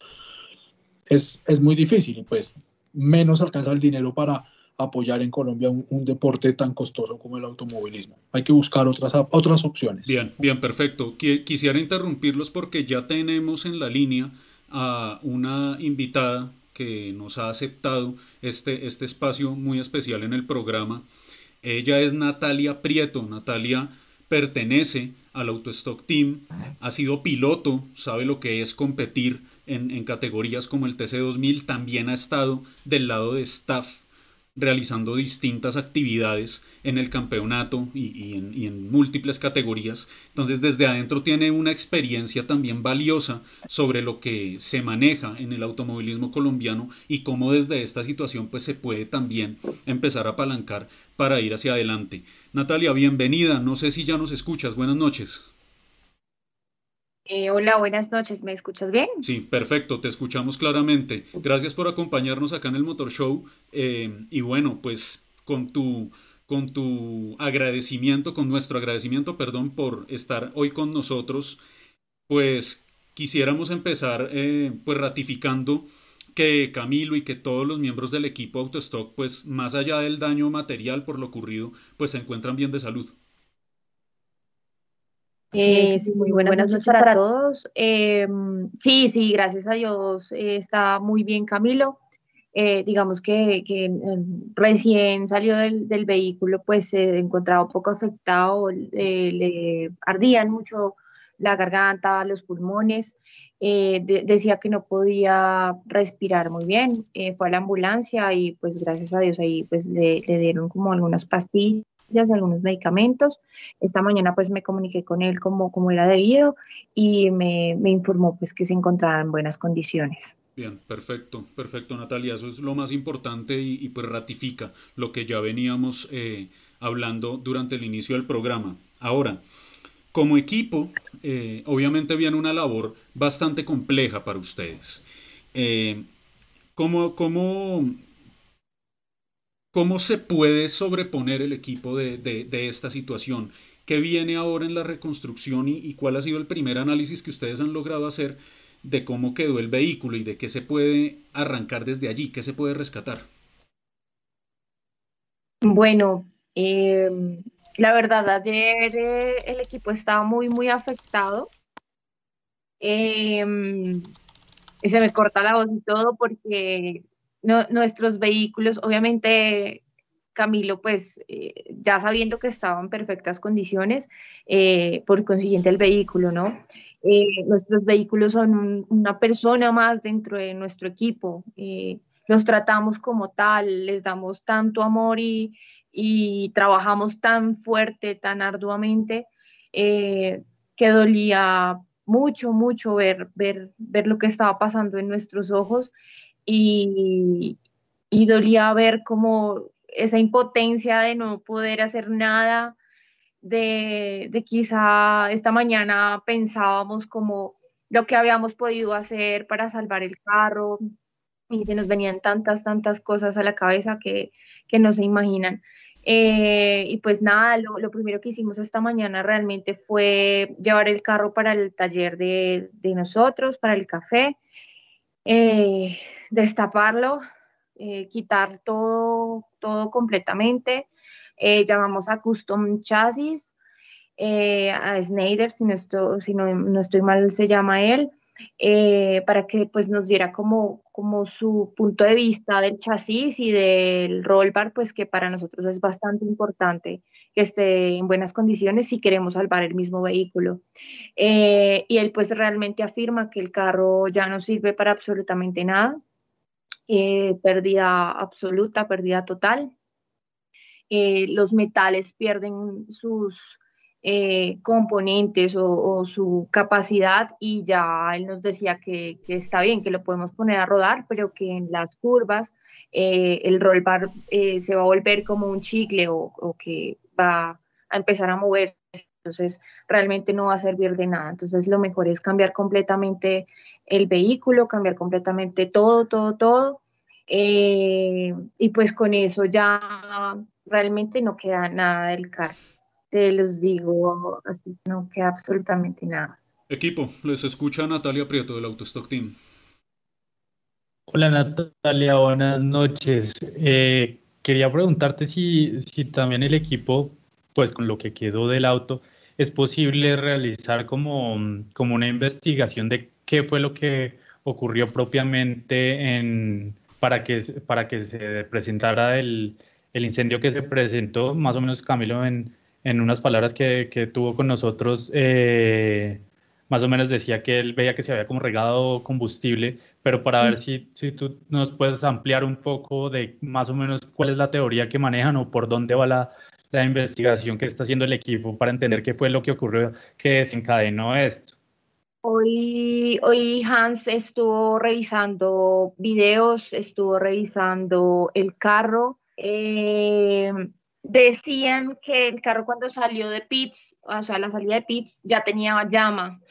es, es muy difícil y pues menos alcanza el dinero para apoyar en Colombia un, un, deporte tan costoso como el automovilismo. Hay que buscar otras, otras opciones. Bien, bien, perfecto. Quisiera interrumpirlos porque ya tenemos en la línea a una invitada que nos ha aceptado este, este espacio muy especial en el programa. Ella es Natalia Prieto. Natalia pertenece al Autostock Team, ha sido piloto, sabe lo que es competir en, categorías como el TC2000, también ha estado del lado de staff realizando distintas actividades en el campeonato y, en, múltiples categorías. Entonces desde adentro tiene una experiencia también valiosa sobre lo que se maneja en el automovilismo colombiano y cómo desde esta situación pues se puede también empezar a apalancar para ir hacia adelante. Natalia, bienvenida. No sé si ya nos escuchas. Buenas noches. Eh, hola, buenas noches. ¿Me escuchas bien? Sí, perfecto, te escuchamos claramente. Gracias por acompañarnos acá en el Motor Show. Eh, y bueno, pues con tu, con tu agradecimiento, con nuestro agradecimiento, perdón, por estar hoy con nosotros, pues quisiéramos empezar eh, pues ratificando que Camilo y que todos los miembros del equipo Autostock, pues más allá del daño material por lo ocurrido, pues se encuentran bien de salud. Eh, sí, muy buenas, noches, para, todos. Em, sí, sí, gracias a Dios eh, está muy bien Camilo. Eh, digamos que, recién salió del, vehículo, pues se encontraba un poco afectado, le ardían mucho la garganta, los pulmones, decía que no podía respirar muy bien, fue a la ambulancia y pues gracias a Dios ahí pues le, le dieron como algunas pastillas algunos medicamentos. Esta mañana pues me comuniqué con él como, como era debido y me, me informó pues que se encontraba en buenas condiciones. Bien, perfecto, perfecto Natalia, eso es lo más importante y, pues ratifica lo que ya veníamos eh, hablando durante el inicio del programa. Ahora, como equipo, eh, obviamente viene una labor bastante compleja para ustedes. Eh, ¿cómo, cómo, ¿Cómo se puede sobreponer el equipo de, esta situación? ¿Qué viene ahora en la reconstrucción y, cuál ha sido el primer análisis que ustedes han logrado hacer de cómo quedó el vehículo y de qué se puede arrancar desde allí? ¿Qué se puede rescatar? Bueno, em, la verdad, ayer eh, el equipo estaba muy, muy afectado. Em, se me corta la voz y todo porque nuestros vehículos, obviamente Camilo, pues eh, ya sabiendo que estaba en perfectas condiciones, eh, por consiguiente el vehículo, ¿no? Eh, nuestros vehículos son una persona más dentro de nuestro equipo, los tratamos como tal, les damos tanto amor y, y trabajamos tan fuerte, tan arduamente, que dolía mucho, mucho ver, ver, ver lo que estaba pasando en nuestros ojos y, dolía ver como esa impotencia de no poder hacer nada, de, de, quizá esta mañana pensábamos como lo que habíamos podido hacer para salvar el carro y se nos venían tantas, tantas cosas a la cabeza que, no se imaginan. Eh, y pues nada, lo, primero que hicimos esta mañana realmente fue llevar el carro para el taller de, de nosotros, para el café. Eh, destaparlo, eh, quitar todo, todo completamente. Eh, llamamos a Custom Chassis, a Snyder, si, no estoy, mal se llama él, para que pues nos diera como, como su punto de vista del chasis y del roll bar, pues que para nosotros es bastante importante que esté en buenas condiciones si queremos salvar el mismo vehículo. Eh, y él pues realmente afirma que el carro ya no sirve para absolutamente nada, eh, pérdida absoluta, pérdida total. Eh, los metales pierden sus componentes o, su capacidad y ya él nos decía que, está bien, que lo podemos poner a rodar, pero que en las curvas el roll bar se va a volver como un chicle o, o que va a empezar a moverse, entonces realmente no va a servir de nada. Entonces lo mejor es cambiar completamente el vehículo, cambiar completamente todo, todo, todo. Eh, y pues con eso ya realmente no queda nada del carro. Te los digo, así no queda absolutamente nada. Equipo, les escucha Natalia Prieto del Autostock Team. Hola Natalia, buenas noches. Eh, quería preguntarte si, si también el equipo, pues con lo que quedó del auto, es posible realizar como, como una investigación de qué fue lo que ocurrió propiamente en, para, que, para que se presentara el, el incendio que se presentó, más o menos Camilo en, en unas palabras que, que tuvo con nosotros, eh, más o menos decía que él veía que se había como regado combustible, pero para ver si, si tú nos puedes ampliar un poco de más o menos cuál es la teoría que manejan o por dónde va la, la investigación que está haciendo el equipo para entender qué fue lo que ocurrió que desencadenó esto. Hoy, hoy Hans estuvo revisando videos, estuvo revisando el carro. Eh, decían que el carro cuando salió de pits, o sea, la salida de pits, ya tenía llama.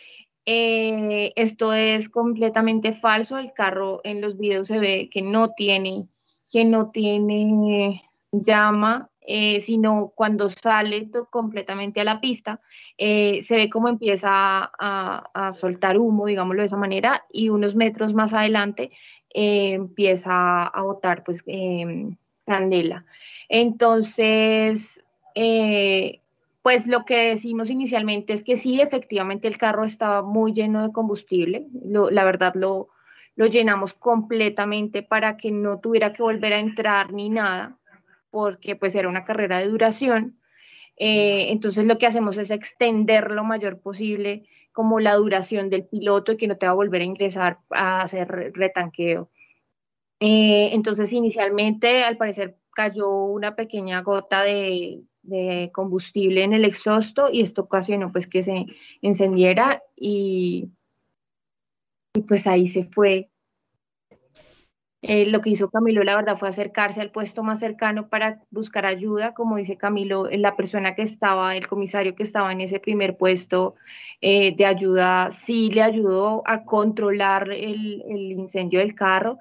Eh, esto es completamente falso. El carro en los videos se ve que no tiene, que no tiene llama, eh, sino cuando sale completamente a la pista, eh, se ve como empieza a, soltar humo, digámoslo de esa manera, y unos metros más adelante empieza a botar pues em, candela. Entonces, eh, pues lo que decimos inicialmente es que sí, efectivamente el carro estaba muy lleno de combustible. la verdad lo, lo llenamos completamente para que no tuviera que volver a entrar ni nada, porque pues era una carrera de duración. Eh, entonces lo que hacemos es extender lo mayor posible como la duración del piloto y que no te va a volver a ingresar a hacer retanqueo. Eh, entonces inicialmente al parecer cayó una pequeña gota de, combustible en el exhausto y esto ocasionó pues que se encendiera y, pues ahí se fue. Eh, lo que hizo Camilo, la verdad, fue acercarse al puesto más cercano para buscar ayuda. Como dice Camilo, la persona que estaba, el comisario que estaba en ese primer puesto eh, de ayuda, sí le ayudó a controlar el, incendio del carro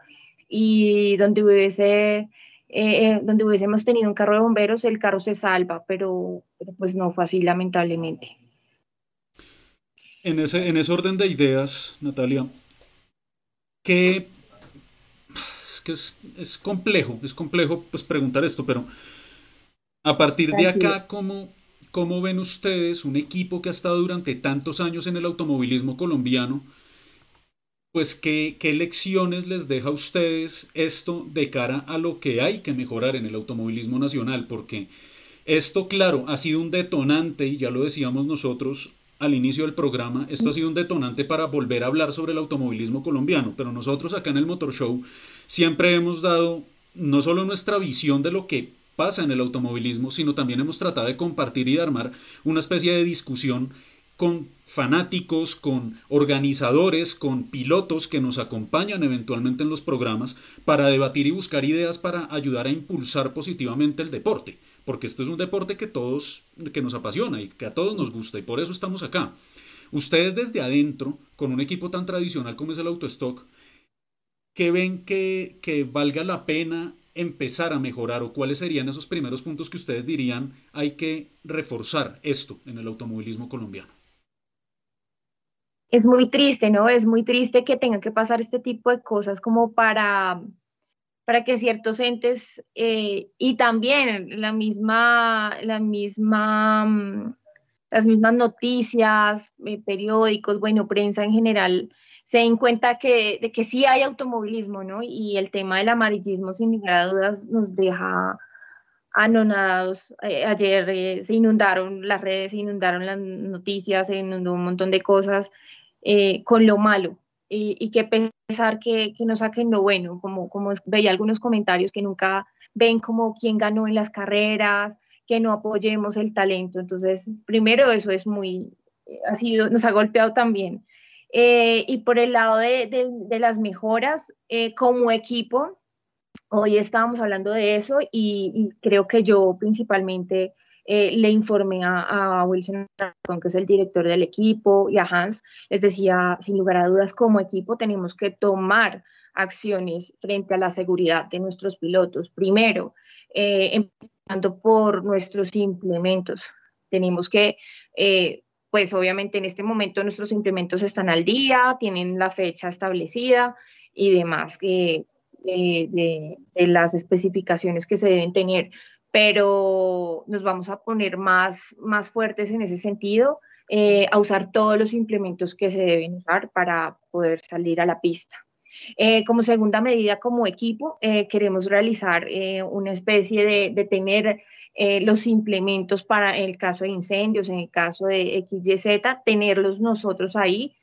y donde hubiese eh, eh, donde hubiésemos tenido un carro de bomberos, el carro se salva, pero, pues no fue así lamentablemente. En ese, en ese orden de ideas, Natalia, que es que es, complejo, es complejo pues preguntar esto, pero a partir de acá, ¿cómo, ¿cómo ven ustedes un equipo que ha estado durante tantos años en el automovilismo colombiano? pues ¿qué, qué lecciones les deja a ustedes esto de cara a lo que hay que mejorar en el automovilismo nacional, porque esto, claro, ha sido un detonante, y ya lo decíamos nosotros al inicio del programa, esto ha sido un detonante para volver a hablar sobre el automovilismo colombiano, pero nosotros acá en el Motor Show siempre hemos dado no solo nuestra visión de lo que pasa en el automovilismo, sino también hemos tratado de compartir y de armar una especie de discusión con fanáticos, con organizadores, con pilotos que nos acompañan eventualmente en los programas para debatir y buscar ideas para ayudar a impulsar positivamente el deporte, porque esto es un deporte que todos que nos apasiona y que a todos nos gusta y por eso estamos acá. Ustedes desde adentro, con un equipo tan tradicional como es el Autostock, ¿qué ven que, que valga la pena empezar a mejorar o cuáles serían esos primeros puntos que ustedes dirían hay que reforzar esto en el automovilismo colombiano? es muy triste, ¿no? Es muy triste que tenga que pasar este tipo de cosas como para, para que ciertos entes eh, y también la misma, la misma, mm, las mismas noticias, eh, periódicos, bueno, prensa en general, se den cuenta que, de que sí hay automovilismo, ¿no? Y el tema del amarillismo, sin lugar a dudas, nos deja anonadados. Eh, ayer se inundaron las redes, se inundaron las noticias, se inundó un montón de cosas. Eh, con lo malo y, que pensar que, que no saquen lo bueno, como, como veía algunos comentarios que nunca ven como quién ganó en las carreras, que no apoyemos el talento. Entonces, primero eso es muy, eh, ha sido, nos ha golpeado también. Eh, y por el lado de, de, las mejoras, como equipo, hoy estábamos hablando de eso y, y creo que yo principalmente eh, le informé a, Wilson, que es el director del equipo, y a Hans, les decía, sin lugar a dudas, como equipo tenemos que tomar acciones frente a la seguridad de nuestros pilotos. Primero, eh, empezando por nuestros implementos. Tenemos que, eh, pues obviamente en este momento nuestros implementos están al día, tienen la fecha establecida y demás. de, las especificaciones que se deben tener pero nos vamos a poner más, más fuertes en ese sentido, eh, a usar todos los implementos que se deben usar para poder salir a la pista. Eh, como segunda medida, como equipo, eh, queremos realizar una especie de, tener los implementos para el caso de incendios, en el caso de XYZ, tenerlos nosotros ahí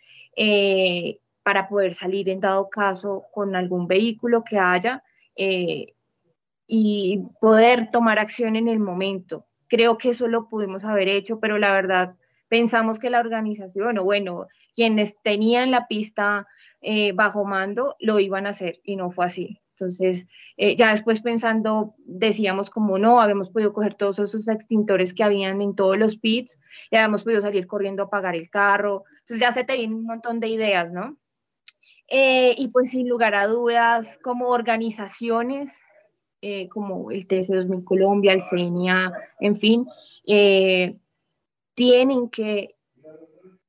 para poder salir en dado caso con algún vehículo que haya y poder tomar acción en el momento. Creo que eso lo pudimos haber hecho, pero la verdad pensamos que la organización, o bueno, quienes tenían la pista bajo mando lo iban a hacer y no fue así. Entonces, eh, ya después pensando, decíamos como no, habíamos podido coger todos esos extintores que habían en todos los pits, ya habíamos podido salir corriendo a apagar el carro. Entonces ya se te vienen un montón de ideas, ¿no? Eh, y pues sin lugar a dudas, como organizaciones, eh, como el TC2000 Colombia, el CENIA, en fin, tienen que,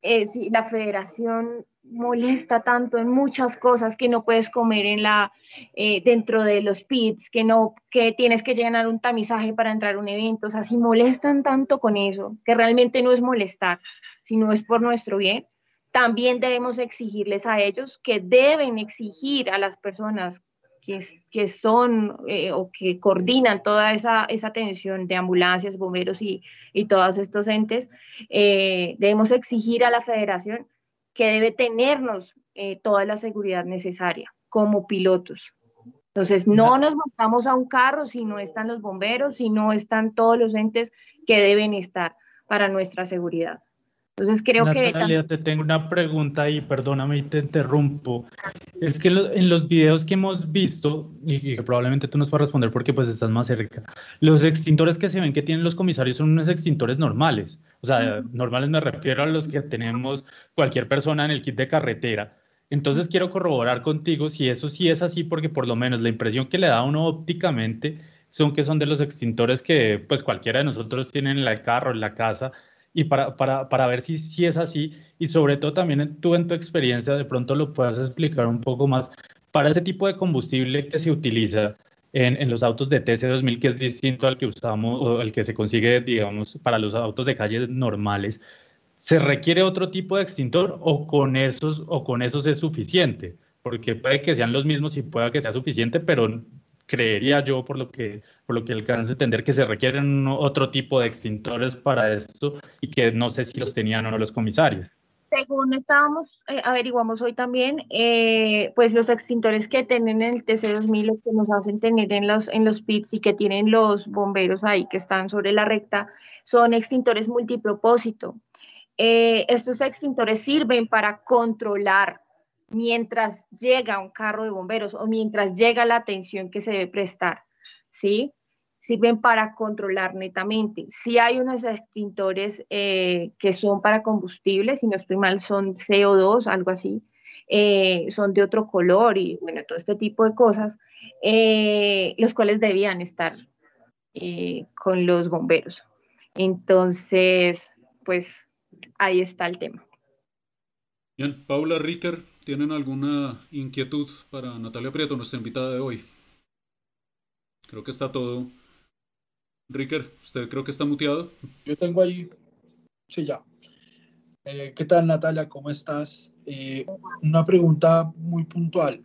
si la federación molesta tanto en muchas cosas que no puedes comer en la eh, dentro de los pits, que no que tienes que llenar un tamizaje para entrar a un evento, o sea, si molestan tanto con eso, que realmente no es molestar, sino es por nuestro bien, también debemos exigirles a ellos que deben exigir a las personas que, que son eh, o que coordinan toda esa, esa atención de ambulancias, bomberos y, y todos estos entes, eh, debemos exigir a la federación que debe tenernos eh, toda la seguridad necesaria como pilotos. Entonces, no nos montamos a un carro si no están los bomberos, si no están todos los entes que deben estar para nuestra seguridad. Entonces creo que... Natalia, te tengo una pregunta y perdóname y te interrumpo. Es que en los videos que hemos visto, y que probablemente tú nos vas a responder porque pues estás más cerca, los extintores que se ven que tienen los comisarios son unos extintores normales. O sea, normales me refiero a los que tenemos cualquier persona en el kit de carretera. Entonces quiero corroborar contigo si eso sí es así, porque por lo menos la impresión que le da a uno ópticamente son que son de los extintores que pues cualquiera de nosotros tiene en el carro, en la casa, y para, para, para ver si, si, es así y sobre todo también tú en tu experiencia de pronto lo puedas explicar un poco más para ese tipo de combustible que se utiliza en, en los autos de TC2000 que es distinto al que usamos o al que se consigue digamos para los autos de calle normales se requiere otro tipo de extintor o con esos o con esos es suficiente porque puede que sean los mismos y pueda que sea suficiente pero creería yo, por lo que, por lo que alcanzo a entender, que se requieren otro tipo de extintores para esto y que no sé si los tenían o no los comisarios. Según estábamos, eh, averiguamos hoy también, eh, pues los extintores que tienen en el TC2000, los que nos hacen tener en los, en los pits y que tienen los bomberos ahí que están sobre la recta, son extintores multipropósito. Eh, estos extintores sirven para controlar mientras llega un carro de bomberos o mientras llega la atención que se debe prestar, ¿sí? Sirven para controlar netamente. Si hay unos extintores eh, que son para combustible, si no estoy mal, son CO2, algo así, eh, son de otro color y bueno, todo este tipo de cosas, eh, los cuales debían estar con los bomberos. Entonces, pues ahí está el tema. Bien, Paula Ricker, ¿Tienen alguna inquietud para Natalia Prieto, nuestra invitada de hoy? Creo que está todo. Ricker, ¿usted creo que está muteado? Yo tengo ahí. Sí, ya. Eh, ¿Qué tal, Natalia? ¿Cómo estás? Eh, una pregunta muy puntual,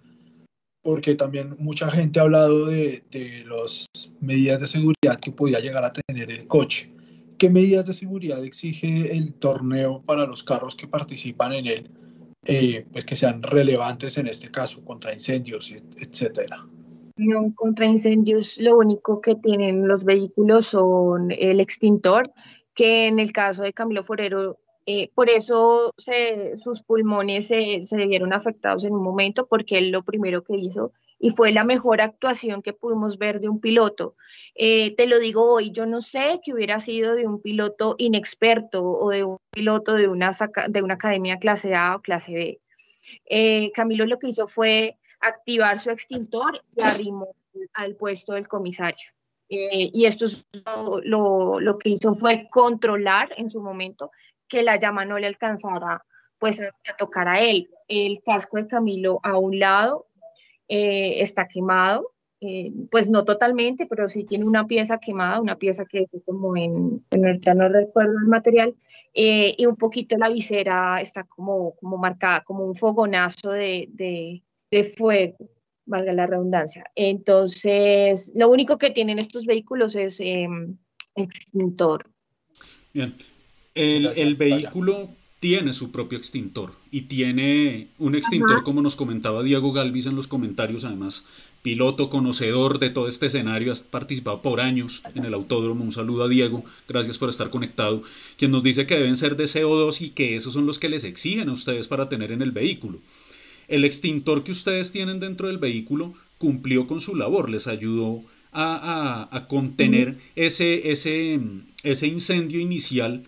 porque también mucha gente ha hablado de, de las medidas de seguridad que podía llegar a tener el coche. ¿Qué medidas de seguridad exige el torneo para los carros que participan en él? Eh, pues que sean relevantes en este caso, contra incendios, etcétera. No, contra incendios lo único que tienen los vehículos son el extintor, que en el caso de Camilo Forero, eh, por eso sus pulmones se, se vieron afectados en un momento, porque él lo primero que hizo y fue la mejor actuación que pudimos ver de un piloto. Eh, te lo digo hoy, yo no sé que hubiera sido de un piloto inexperto o de un piloto de una, de una academia clase A o clase B. Eh, Camilo lo que hizo fue activar su extintor y arrimó al puesto del comisario. Eh, y esto es lo, lo, que hizo fue controlar en su momento que la llama no le alcanzara pues a tocar a él. El casco de Camilo a un lado eh, está quemado, eh, pues no totalmente, pero sí tiene una pieza quemada, una pieza que es como en, en no recuerdo el material, eh, y un poquito la visera está como, como marcada, como un fogonazo de, de, de fuego, valga la redundancia. Entonces, lo único que tienen estos vehículos es em, extintor. Bien, el, vehículo tiene su propio extintor y tiene un extintor, como nos comentaba Diego Galvis en los comentarios, además, piloto, conocedor de todo este escenario, has participado por años en el autódromo. Un saludo a Diego, gracias por estar conectado, quien nos dice que deben ser de CO2 y que esos son los que les exigen a ustedes para tener en el vehículo. El extintor que ustedes tienen dentro del vehículo cumplió con su labor, les ayudó a, contener ese, ese, ese incendio inicial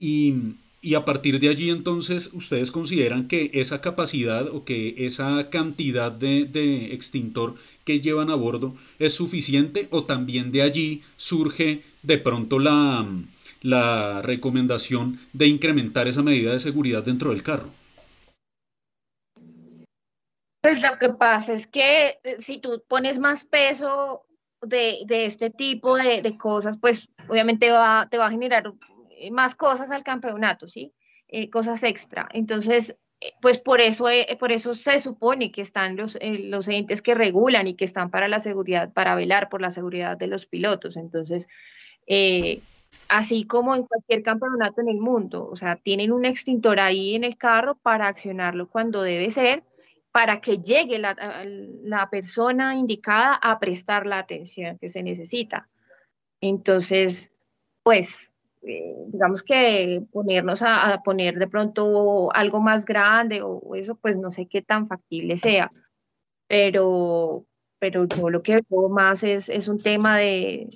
y, a partir de allí entonces ustedes consideran que esa capacidad o que esa cantidad de, extintor que llevan a bordo es suficiente o también de allí surge de pronto la, recomendación de incrementar esa medida de seguridad dentro del carro. Pues lo que pasa es que eh, si tú pones más peso de, este tipo de, cosas, pues obviamente va, te va a generar más cosas al campeonato, ¿sí? Eh, cosas extra. Entonces, pues por eso, por eso se supone que están los, los entes que regulan y que están para la seguridad, para velar por la seguridad de los pilotos. Entonces, así como en cualquier campeonato en el mundo, o sea, tienen un extintor ahí en el carro para accionarlo cuando debe ser para que llegue la, persona indicada a prestar la atención que se necesita. Entonces, pues, eh, digamos que ponernos a, poner de pronto algo más grande o eso, pues no sé qué tan factible sea, pero, pero yo lo que veo más es, un tema de,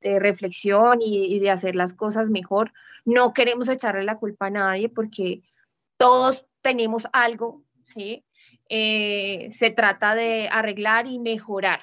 reflexión y, y, de hacer las cosas mejor. No queremos echarle la culpa a nadie porque todos tenemos algo, ¿sí? Eh, se trata de arreglar y mejorar,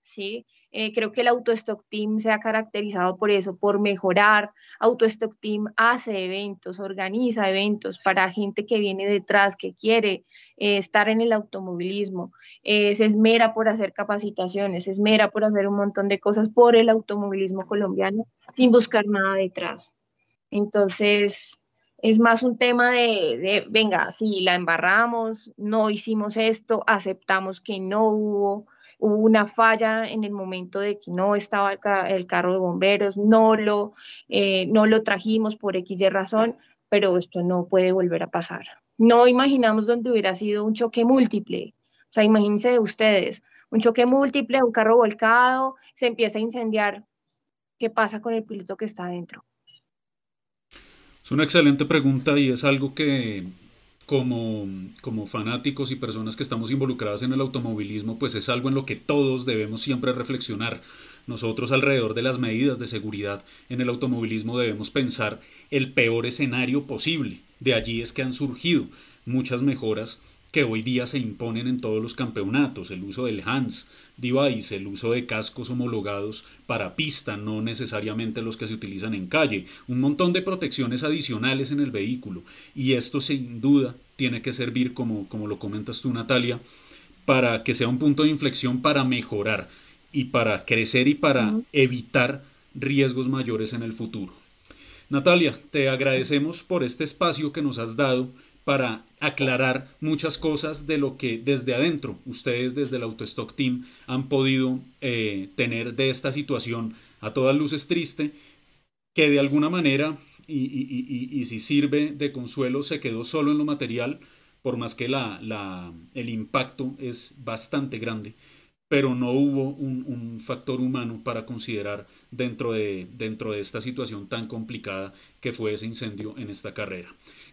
¿sí? Eh, creo que el Autostock Team se ha caracterizado por eso, por mejorar. Autostock Team hace eventos, organiza eventos para gente que viene detrás, que quiere eh, estar en el automovilismo. se esmera por hacer capacitaciones, se esmera por hacer un montón de cosas por el automovilismo colombiano sin buscar nada detrás. Entonces, es más un tema de, venga, si la embarramos, no hicimos esto, aceptamos que no hubo, hubo una falla en el momento de que no estaba el, carro de bomberos, no lo, eh, no lo trajimos por X razón, pero esto no puede volver a pasar. No imaginamos donde hubiera sido un choque múltiple. O sea, imagínense ustedes, un choque múltiple, un carro volcado, se empieza a incendiar. ¿Qué pasa con el piloto que está adentro? Es una excelente pregunta y es algo que como, como fanáticos y personas que estamos involucradas en el automovilismo, pues es algo en lo que todos debemos siempre reflexionar. Nosotros alrededor de las medidas de seguridad en el automovilismo debemos pensar el peor escenario posible. De allí es que han surgido muchas mejoras que hoy día se imponen en todos los campeonatos, el uso del HANS device, el uso de cascos homologados para pista, no necesariamente los que se utilizan en calle, un montón de protecciones adicionales en el vehículo y esto sin duda tiene que servir, como, como lo comentas tú Natalia, para que sea un punto de inflexión para mejorar y para crecer y para evitar riesgos mayores en el futuro. Natalia, te agradecemos por este espacio que nos has dado para aclarar muchas cosas de lo que desde adentro ustedes desde el Autostock Team han podido eh, tener de esta situación a todas luces triste, que de alguna manera, y, si sirve de consuelo, se quedó solo en lo material, por más que la, el impacto es bastante grande, pero no hubo un, un, factor humano para considerar dentro de, dentro de esta situación tan complicada que fue ese incendio en esta carrera.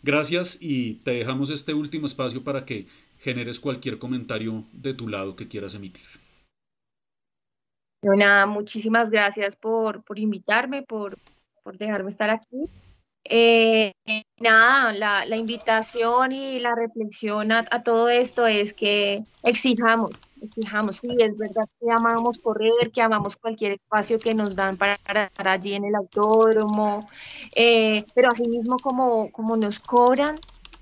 Gracias y te dejamos este último espacio para que generes cualquier comentario de tu lado que quieras emitir. Nada, muchísimas gracias por, invitarme, por, dejarme estar aquí. Eh, nada, la, invitación y la reflexión a, todo esto es que exijamos, exijamos, sí, es verdad que amamos correr, que amamos cualquier espacio que nos dan para estar allí en el autódromo, eh, pero asimismo como, como nos cobran,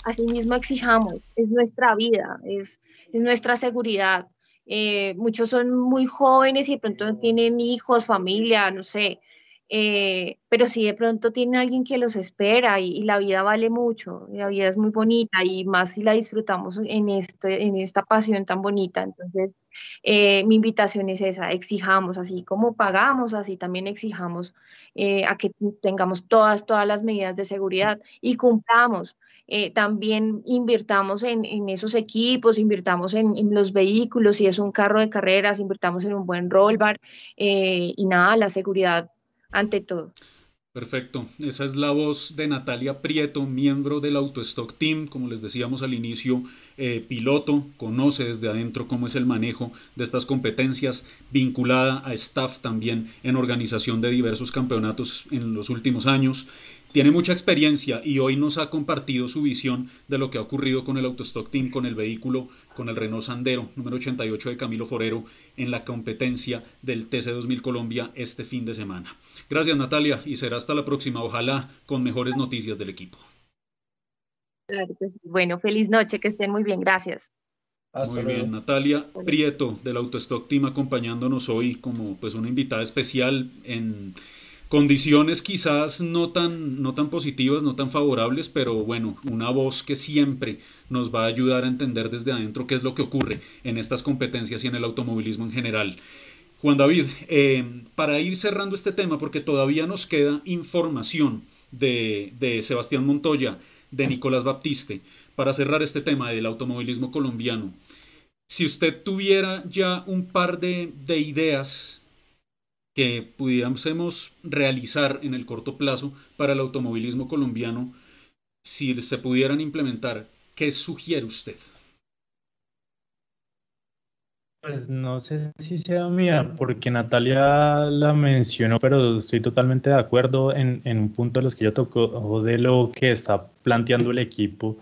asimismo exijamos, es nuestra vida, es, es nuestra seguridad. Eh, muchos son muy jóvenes y de pronto tienen hijos, familia, no sé, eh, pero si de pronto tienen alguien que los espera y, la vida vale mucho, la vida es muy bonita y más si la disfrutamos en, esto, en esta pasión tan bonita. Entonces, eh, mi invitación es esa, exijamos, así como pagamos, así también exijamos eh, a que tengamos todas, todas las medidas de seguridad y cumplamos. también invirtamos en, esos equipos, invirtamos en, los vehículos, si es un carro de carreras, invirtamos en un buen roll bar y nada, la seguridad ante todo. Perfecto. Esa es la voz de Natalia Prieto, miembro del Autostock Team, como les decíamos al inicio, eh, piloto, conoce desde adentro cómo es el manejo de estas competencias, vinculada a staff también en organización de diversos campeonatos en los últimos años. Tiene mucha experiencia y hoy nos ha compartido su visión de lo que ha ocurrido con el Autostock Team, con el vehículo, con el Renault Sandero número 88 de Camilo Forero en la competencia del TC2000 Colombia este fin de semana. Gracias Natalia y será hasta la próxima, ojalá con mejores noticias del equipo. Bueno, feliz noche, que estén muy bien, gracias. muy bien, Natalia Prieto del Autostock Team acompañándonos hoy como pues una invitada especial en condiciones quizás no tan, no tan positivas, no tan favorables, pero bueno, una voz que siempre nos va a ayudar a entender desde adentro qué es lo que ocurre en estas competencias y en el automovilismo en general. Juan David, eh, para ir cerrando este tema, porque todavía nos queda información de, de Sebastián Montoya, de Nicolás Baptiste, para cerrar este tema del automovilismo colombiano. Si usted tuviera ya un par de, de ideas que pudiésemos realizar en el corto plazo para el automovilismo colombiano, si se pudieran implementar, ¿qué sugiere usted? Pues no sé si sea mía, porque Natalia la mencionó, pero estoy totalmente de acuerdo en, en un punto de los que yo tocó de lo que está planteando el equipo,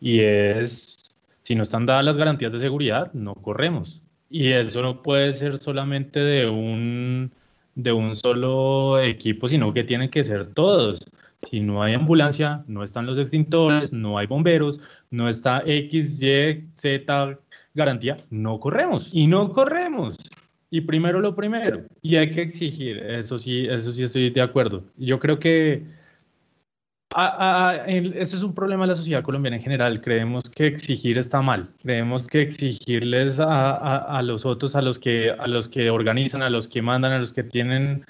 y es, si no están dadas las garantías de seguridad, no corremos. Y eso no puede ser solamente de un, de un solo equipo, sino que tienen que ser todos. Si no hay ambulancia, no están los extintores, no hay bomberos, no está X, Y, Z garantía, no corremos. Y no corremos. Y primero lo primero. Y hay que exigir, eso sí, eso sí estoy de acuerdo. Yo creo que ese es un problema de la sociedad colombiana en general. Creemos que exigir está mal. Creemos que exigirles a, los otros, a los, que, a los que organizan, a los que mandan, a los que tienen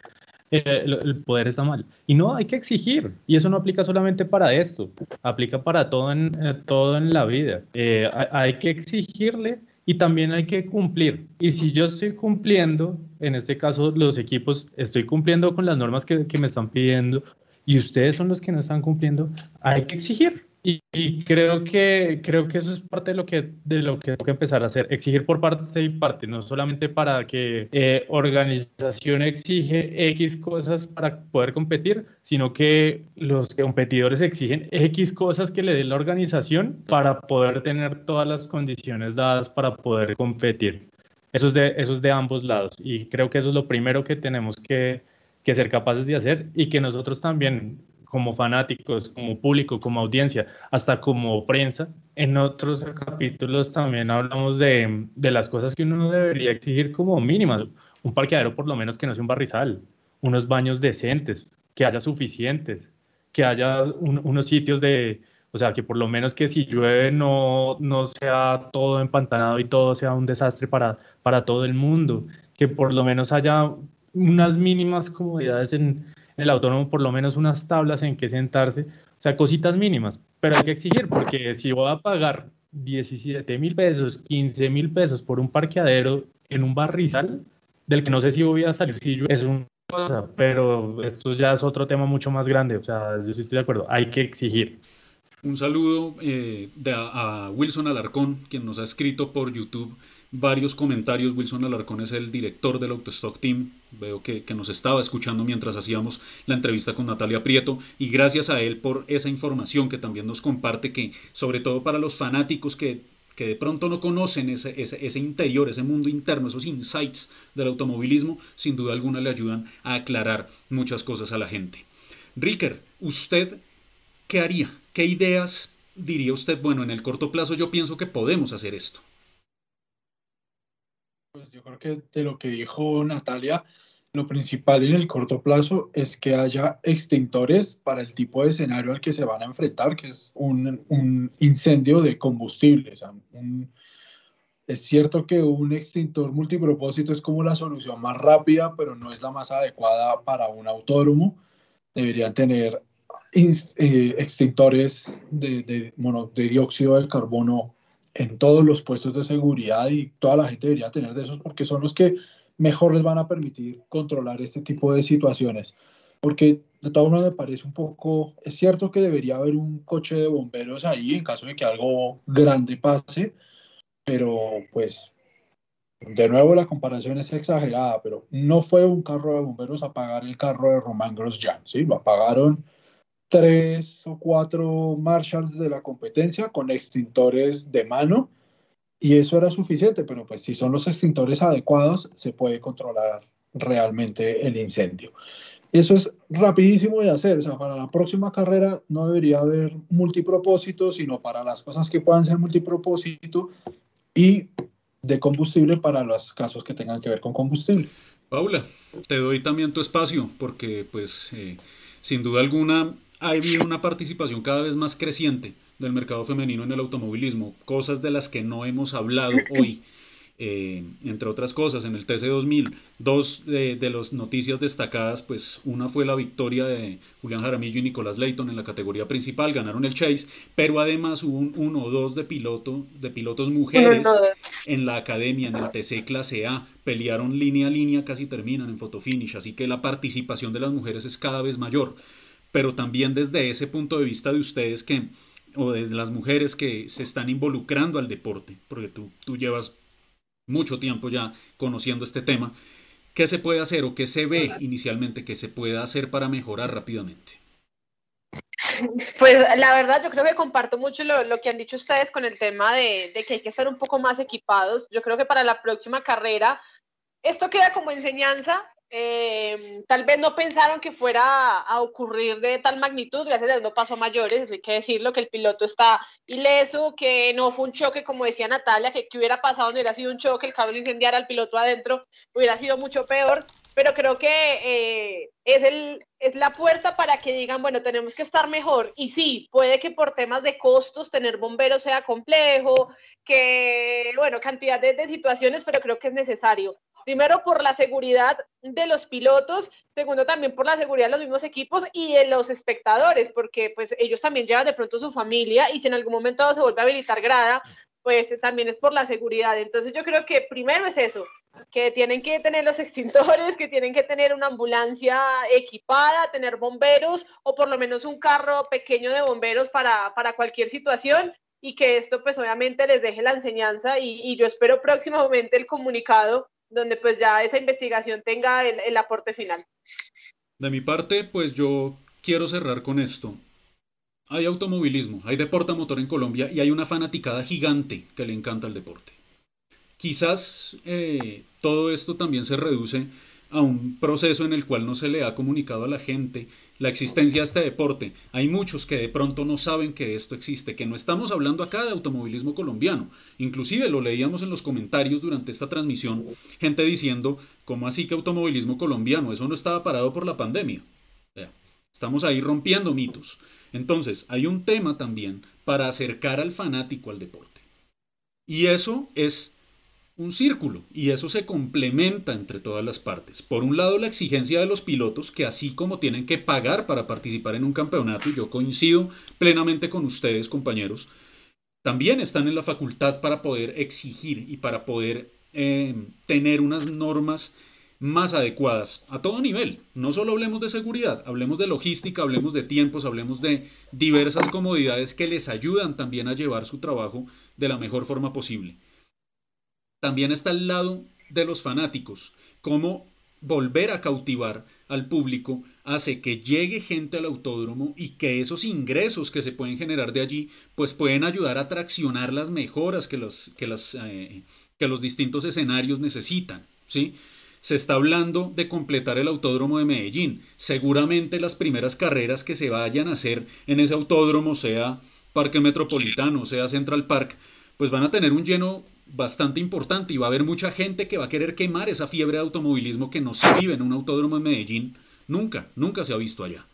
eh, el, poder está mal. Y no, hay que exigir. Y eso no aplica solamente para esto, aplica para todo en, eh, todo en la vida. Eh, hay, que exigirle y también hay que cumplir. Y si yo estoy cumpliendo, en este caso los equipos, estoy cumpliendo con las normas que, que me están pidiendo, y ustedes son los que no están cumpliendo, hay que exigir. Y, creo, que, creo que eso es parte de lo que, de lo que tengo que empezar a hacer, exigir por parte y parte, no solamente para que eh, organización exige X cosas para poder competir, sino que los competidores exigen X cosas que le dé la organización para poder tener todas las condiciones dadas para poder competir. Eso es de, eso es de ambos lados y creo que eso es lo primero que tenemos que, que ser capaces de hacer y que nosotros también como fanáticos, como público, como audiencia, hasta como prensa. En otros capítulos también hablamos de, de las cosas que uno debería exigir como mínimas. Un parqueadero por lo menos que no sea un barrizal, unos baños decentes, que haya suficientes, que haya unos sitios de, o sea, que por lo menos que si llueve no, no sea todo empantanado y todo sea un desastre para, para todo el mundo, que por lo menos haya unas mínimas comodidades en, el autónomo, por lo menos unas tablas en que sentarse, o sea, cositas mínimas, pero hay que exigir, porque si voy a pagar 17 mil pesos, 15 mil pesos por un parqueadero en un barrizal, del que no sé si voy a salir, si es una cosa, pero esto ya es otro tema mucho más grande, o sea, yo sí estoy de acuerdo, hay que exigir. Un saludo eh, de, a Wilson Alarcón, quien nos ha escrito por YouTube varios comentarios. Wilson Alarcón es el director del Autostock Team. Veo que, nos estaba escuchando mientras hacíamos la entrevista con Natalia Prieto y gracias a él por esa información que también nos comparte que sobre todo para los fanáticos que, que de pronto no conocen ese, ese, interior, ese mundo interno, esos insights del automovilismo, sin duda alguna le ayudan a aclarar muchas cosas a la gente. Ricker, ¿usted qué haría? ¿Qué ideas diría usted? Bueno, en el corto plazo yo pienso que podemos hacer esto. Pues yo creo que de lo que dijo Natalia, lo principal en el corto plazo es que haya extintores para el tipo de escenario al que se van a enfrentar, que es un, un incendio de combustible. O es cierto que un extintor multipropósito es como la solución más rápida, pero no es la más adecuada para un autódromo. Deberían tener eh, extintores de, de, de dióxido de carbono en todos los puestos de seguridad y toda la gente debería tener de esos porque son los que mejor les van a permitir controlar este tipo de situaciones. Porque de todas maneras me parece un poco, es cierto que debería haber un coche de bomberos ahí en caso de que algo grande pase, pero pues de nuevo la comparación es exagerada, pero no fue un carro de bomberos a apagar el carro de Román Grosjean, ¿sí? Lo apagaron tres o cuatro marshals de la competencia con extintores de mano y eso era suficiente, pero pues si son los extintores adecuados, se puede controlar realmente el incendio. Eso es rapidísimo de hacer, o sea, para la próxima carrera no debería haber multipropósito, sino para las cosas que puedan ser multipropósito y de combustible para los casos que tengan que ver con combustible. Paula, te doy también tu espacio porque pues eh, sin duda alguna ha habido una participación cada vez más creciente del mercado femenino en el automovilismo, cosas de las que no hemos hablado hoy. Eh, entre otras cosas, en el TC2000, dos de, las noticias destacadas, pues una fue la victoria de Julián Jaramillo y Nicolás Leighton en la categoría principal, ganaron el Chase, pero además hubo un uno o dos de, piloto, de pilotos mujeres en la academia, en el TC clase A, pelearon línea a línea, casi terminan en fotofinish, así que la participación de las mujeres es cada vez mayor, pero también desde ese punto de vista de ustedes que o de las mujeres que se están involucrando al deporte, porque tú, tú llevas mucho tiempo ya conociendo este tema, ¿qué se puede hacer o qué se ve inicialmente que se pueda hacer para mejorar rápidamente? Pues la verdad yo creo que comparto mucho lo, lo que han dicho ustedes con el tema de, de, que hay que estar un poco más equipados. Yo creo que para la próxima carrera esto queda como enseñanza eh, tal vez no pensaron que fuera a ocurrir de tal magnitud, gracias a Dios no pasó a mayores, eso hay que decirlo, que el piloto está ileso, que no fue un choque, como decía Natalia, que, que hubiera pasado, no hubiera sido un choque, el carro se incendiara al piloto adentro, hubiera sido mucho peor, pero creo que eh, es, el, es la puerta para que digan, bueno, tenemos que estar mejor, y sí, puede que por temas de costos tener bomberos sea complejo, que, bueno, cantidad de situaciones, pero creo que es necesario primero por la seguridad de los pilotos, segundo también por la seguridad de los mismos equipos y de los espectadores, porque pues ellos también llevan de pronto su familia y si en algún momento se vuelve a habilitar grada, pues también es por la seguridad. Entonces yo creo que primero es eso, que tienen que tener los extintores, que tienen que tener una ambulancia equipada, tener bomberos o por lo menos un carro pequeño de bomberos para, para cualquier situación y que esto pues obviamente les deje la enseñanza y, y yo espero próximamente el comunicado donde pues ya esa investigación tenga el, el aporte final. De mi parte, pues yo quiero cerrar con esto. Hay automovilismo, hay deporte motor en Colombia y hay una fanaticada gigante que le encanta el deporte. Quizás eh, todo esto también se reduce a un proceso en el cual no se le ha comunicado a la gente la existencia de este deporte. Hay muchos que de pronto no saben que esto existe, que no estamos hablando acá de automovilismo colombiano. Inclusive lo leíamos en los comentarios durante esta transmisión, gente diciendo, ¿cómo así que automovilismo colombiano? Eso no estaba parado por la pandemia. Estamos ahí rompiendo mitos. Entonces, hay un tema también para acercar al fanático al deporte. Y eso es un círculo y eso se complementa entre todas las partes. Por un lado, la exigencia de los pilotos, que así como tienen que pagar para participar en un campeonato, y yo coincido plenamente con ustedes, compañeros, también están en la facultad para poder exigir y para poder eh, tener unas normas más adecuadas a todo nivel. No solo hablemos de seguridad, hablemos de logística, hablemos de tiempos, hablemos de diversas comodidades que les ayudan también a llevar su trabajo de la mejor forma posible también está al lado de los fanáticos. Cómo volver a cautivar al público hace que llegue gente al autódromo y que esos ingresos que se pueden generar de allí pues pueden ayudar a traccionar las mejoras que los, que las, eh, que los distintos escenarios necesitan. ¿sí? Se está hablando de completar el autódromo de Medellín. Seguramente las primeras carreras que se vayan a hacer en ese autódromo, sea Parque Metropolitano, sea Central Park, pues van a tener un lleno bastante importante y va a haber mucha gente que va a querer quemar esa fiebre de automovilismo que no se vive en un autódromo en Medellín. Nunca, nunca se ha visto allá.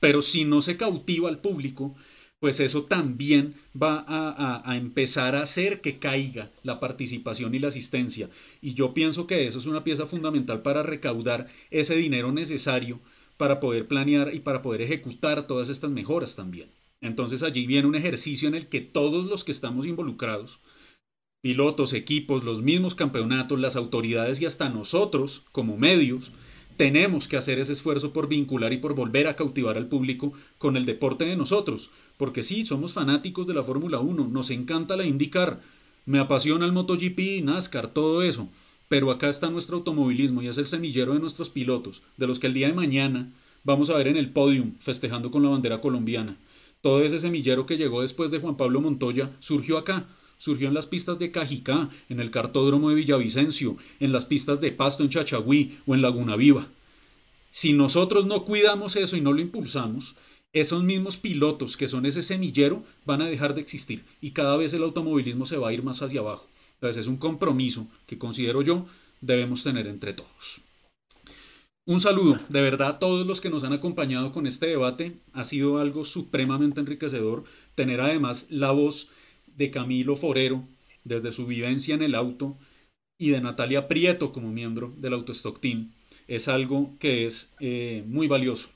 Pero si no se cautiva al público, pues eso también va a, empezar a hacer que caiga la participación y la asistencia. Y yo pienso que eso es una pieza fundamental para recaudar ese dinero necesario para poder planear y para poder ejecutar todas estas mejoras también. Entonces allí viene un ejercicio en el que todos los que estamos involucrados, pilotos, equipos, los mismos campeonatos, las autoridades y hasta nosotros como medios, tenemos que hacer ese esfuerzo por vincular y por volver a cautivar al público con el deporte de nosotros. Porque sí, somos fanáticos de la Fórmula 1, nos encanta la IndyCar, me apasiona el MotoGP, NASCAR, todo eso. Pero acá está nuestro automovilismo y es el semillero de nuestros pilotos, de los que el día de mañana vamos a ver en el podium festejando con la bandera colombiana. Todo ese semillero que llegó después de Juan Pablo Montoya surgió acá, surgió en las pistas de Cajicá, en el cartódromo de Villavicencio, en las pistas de Pasto en Chachagüí o en Laguna Viva. Si nosotros no cuidamos eso y no lo impulsamos, esos mismos pilotos que son ese semillero van a dejar de existir y cada vez el automovilismo se va a ir más hacia abajo. Entonces es un compromiso que considero yo debemos tener entre todos. Un saludo de verdad a todos los que nos han acompañado con este debate. Ha sido algo supremamente enriquecedor tener además la voz de Camilo Forero desde su vivencia en el auto y de Natalia Prieto como miembro del Autostock Team. Es algo que es eh, muy valioso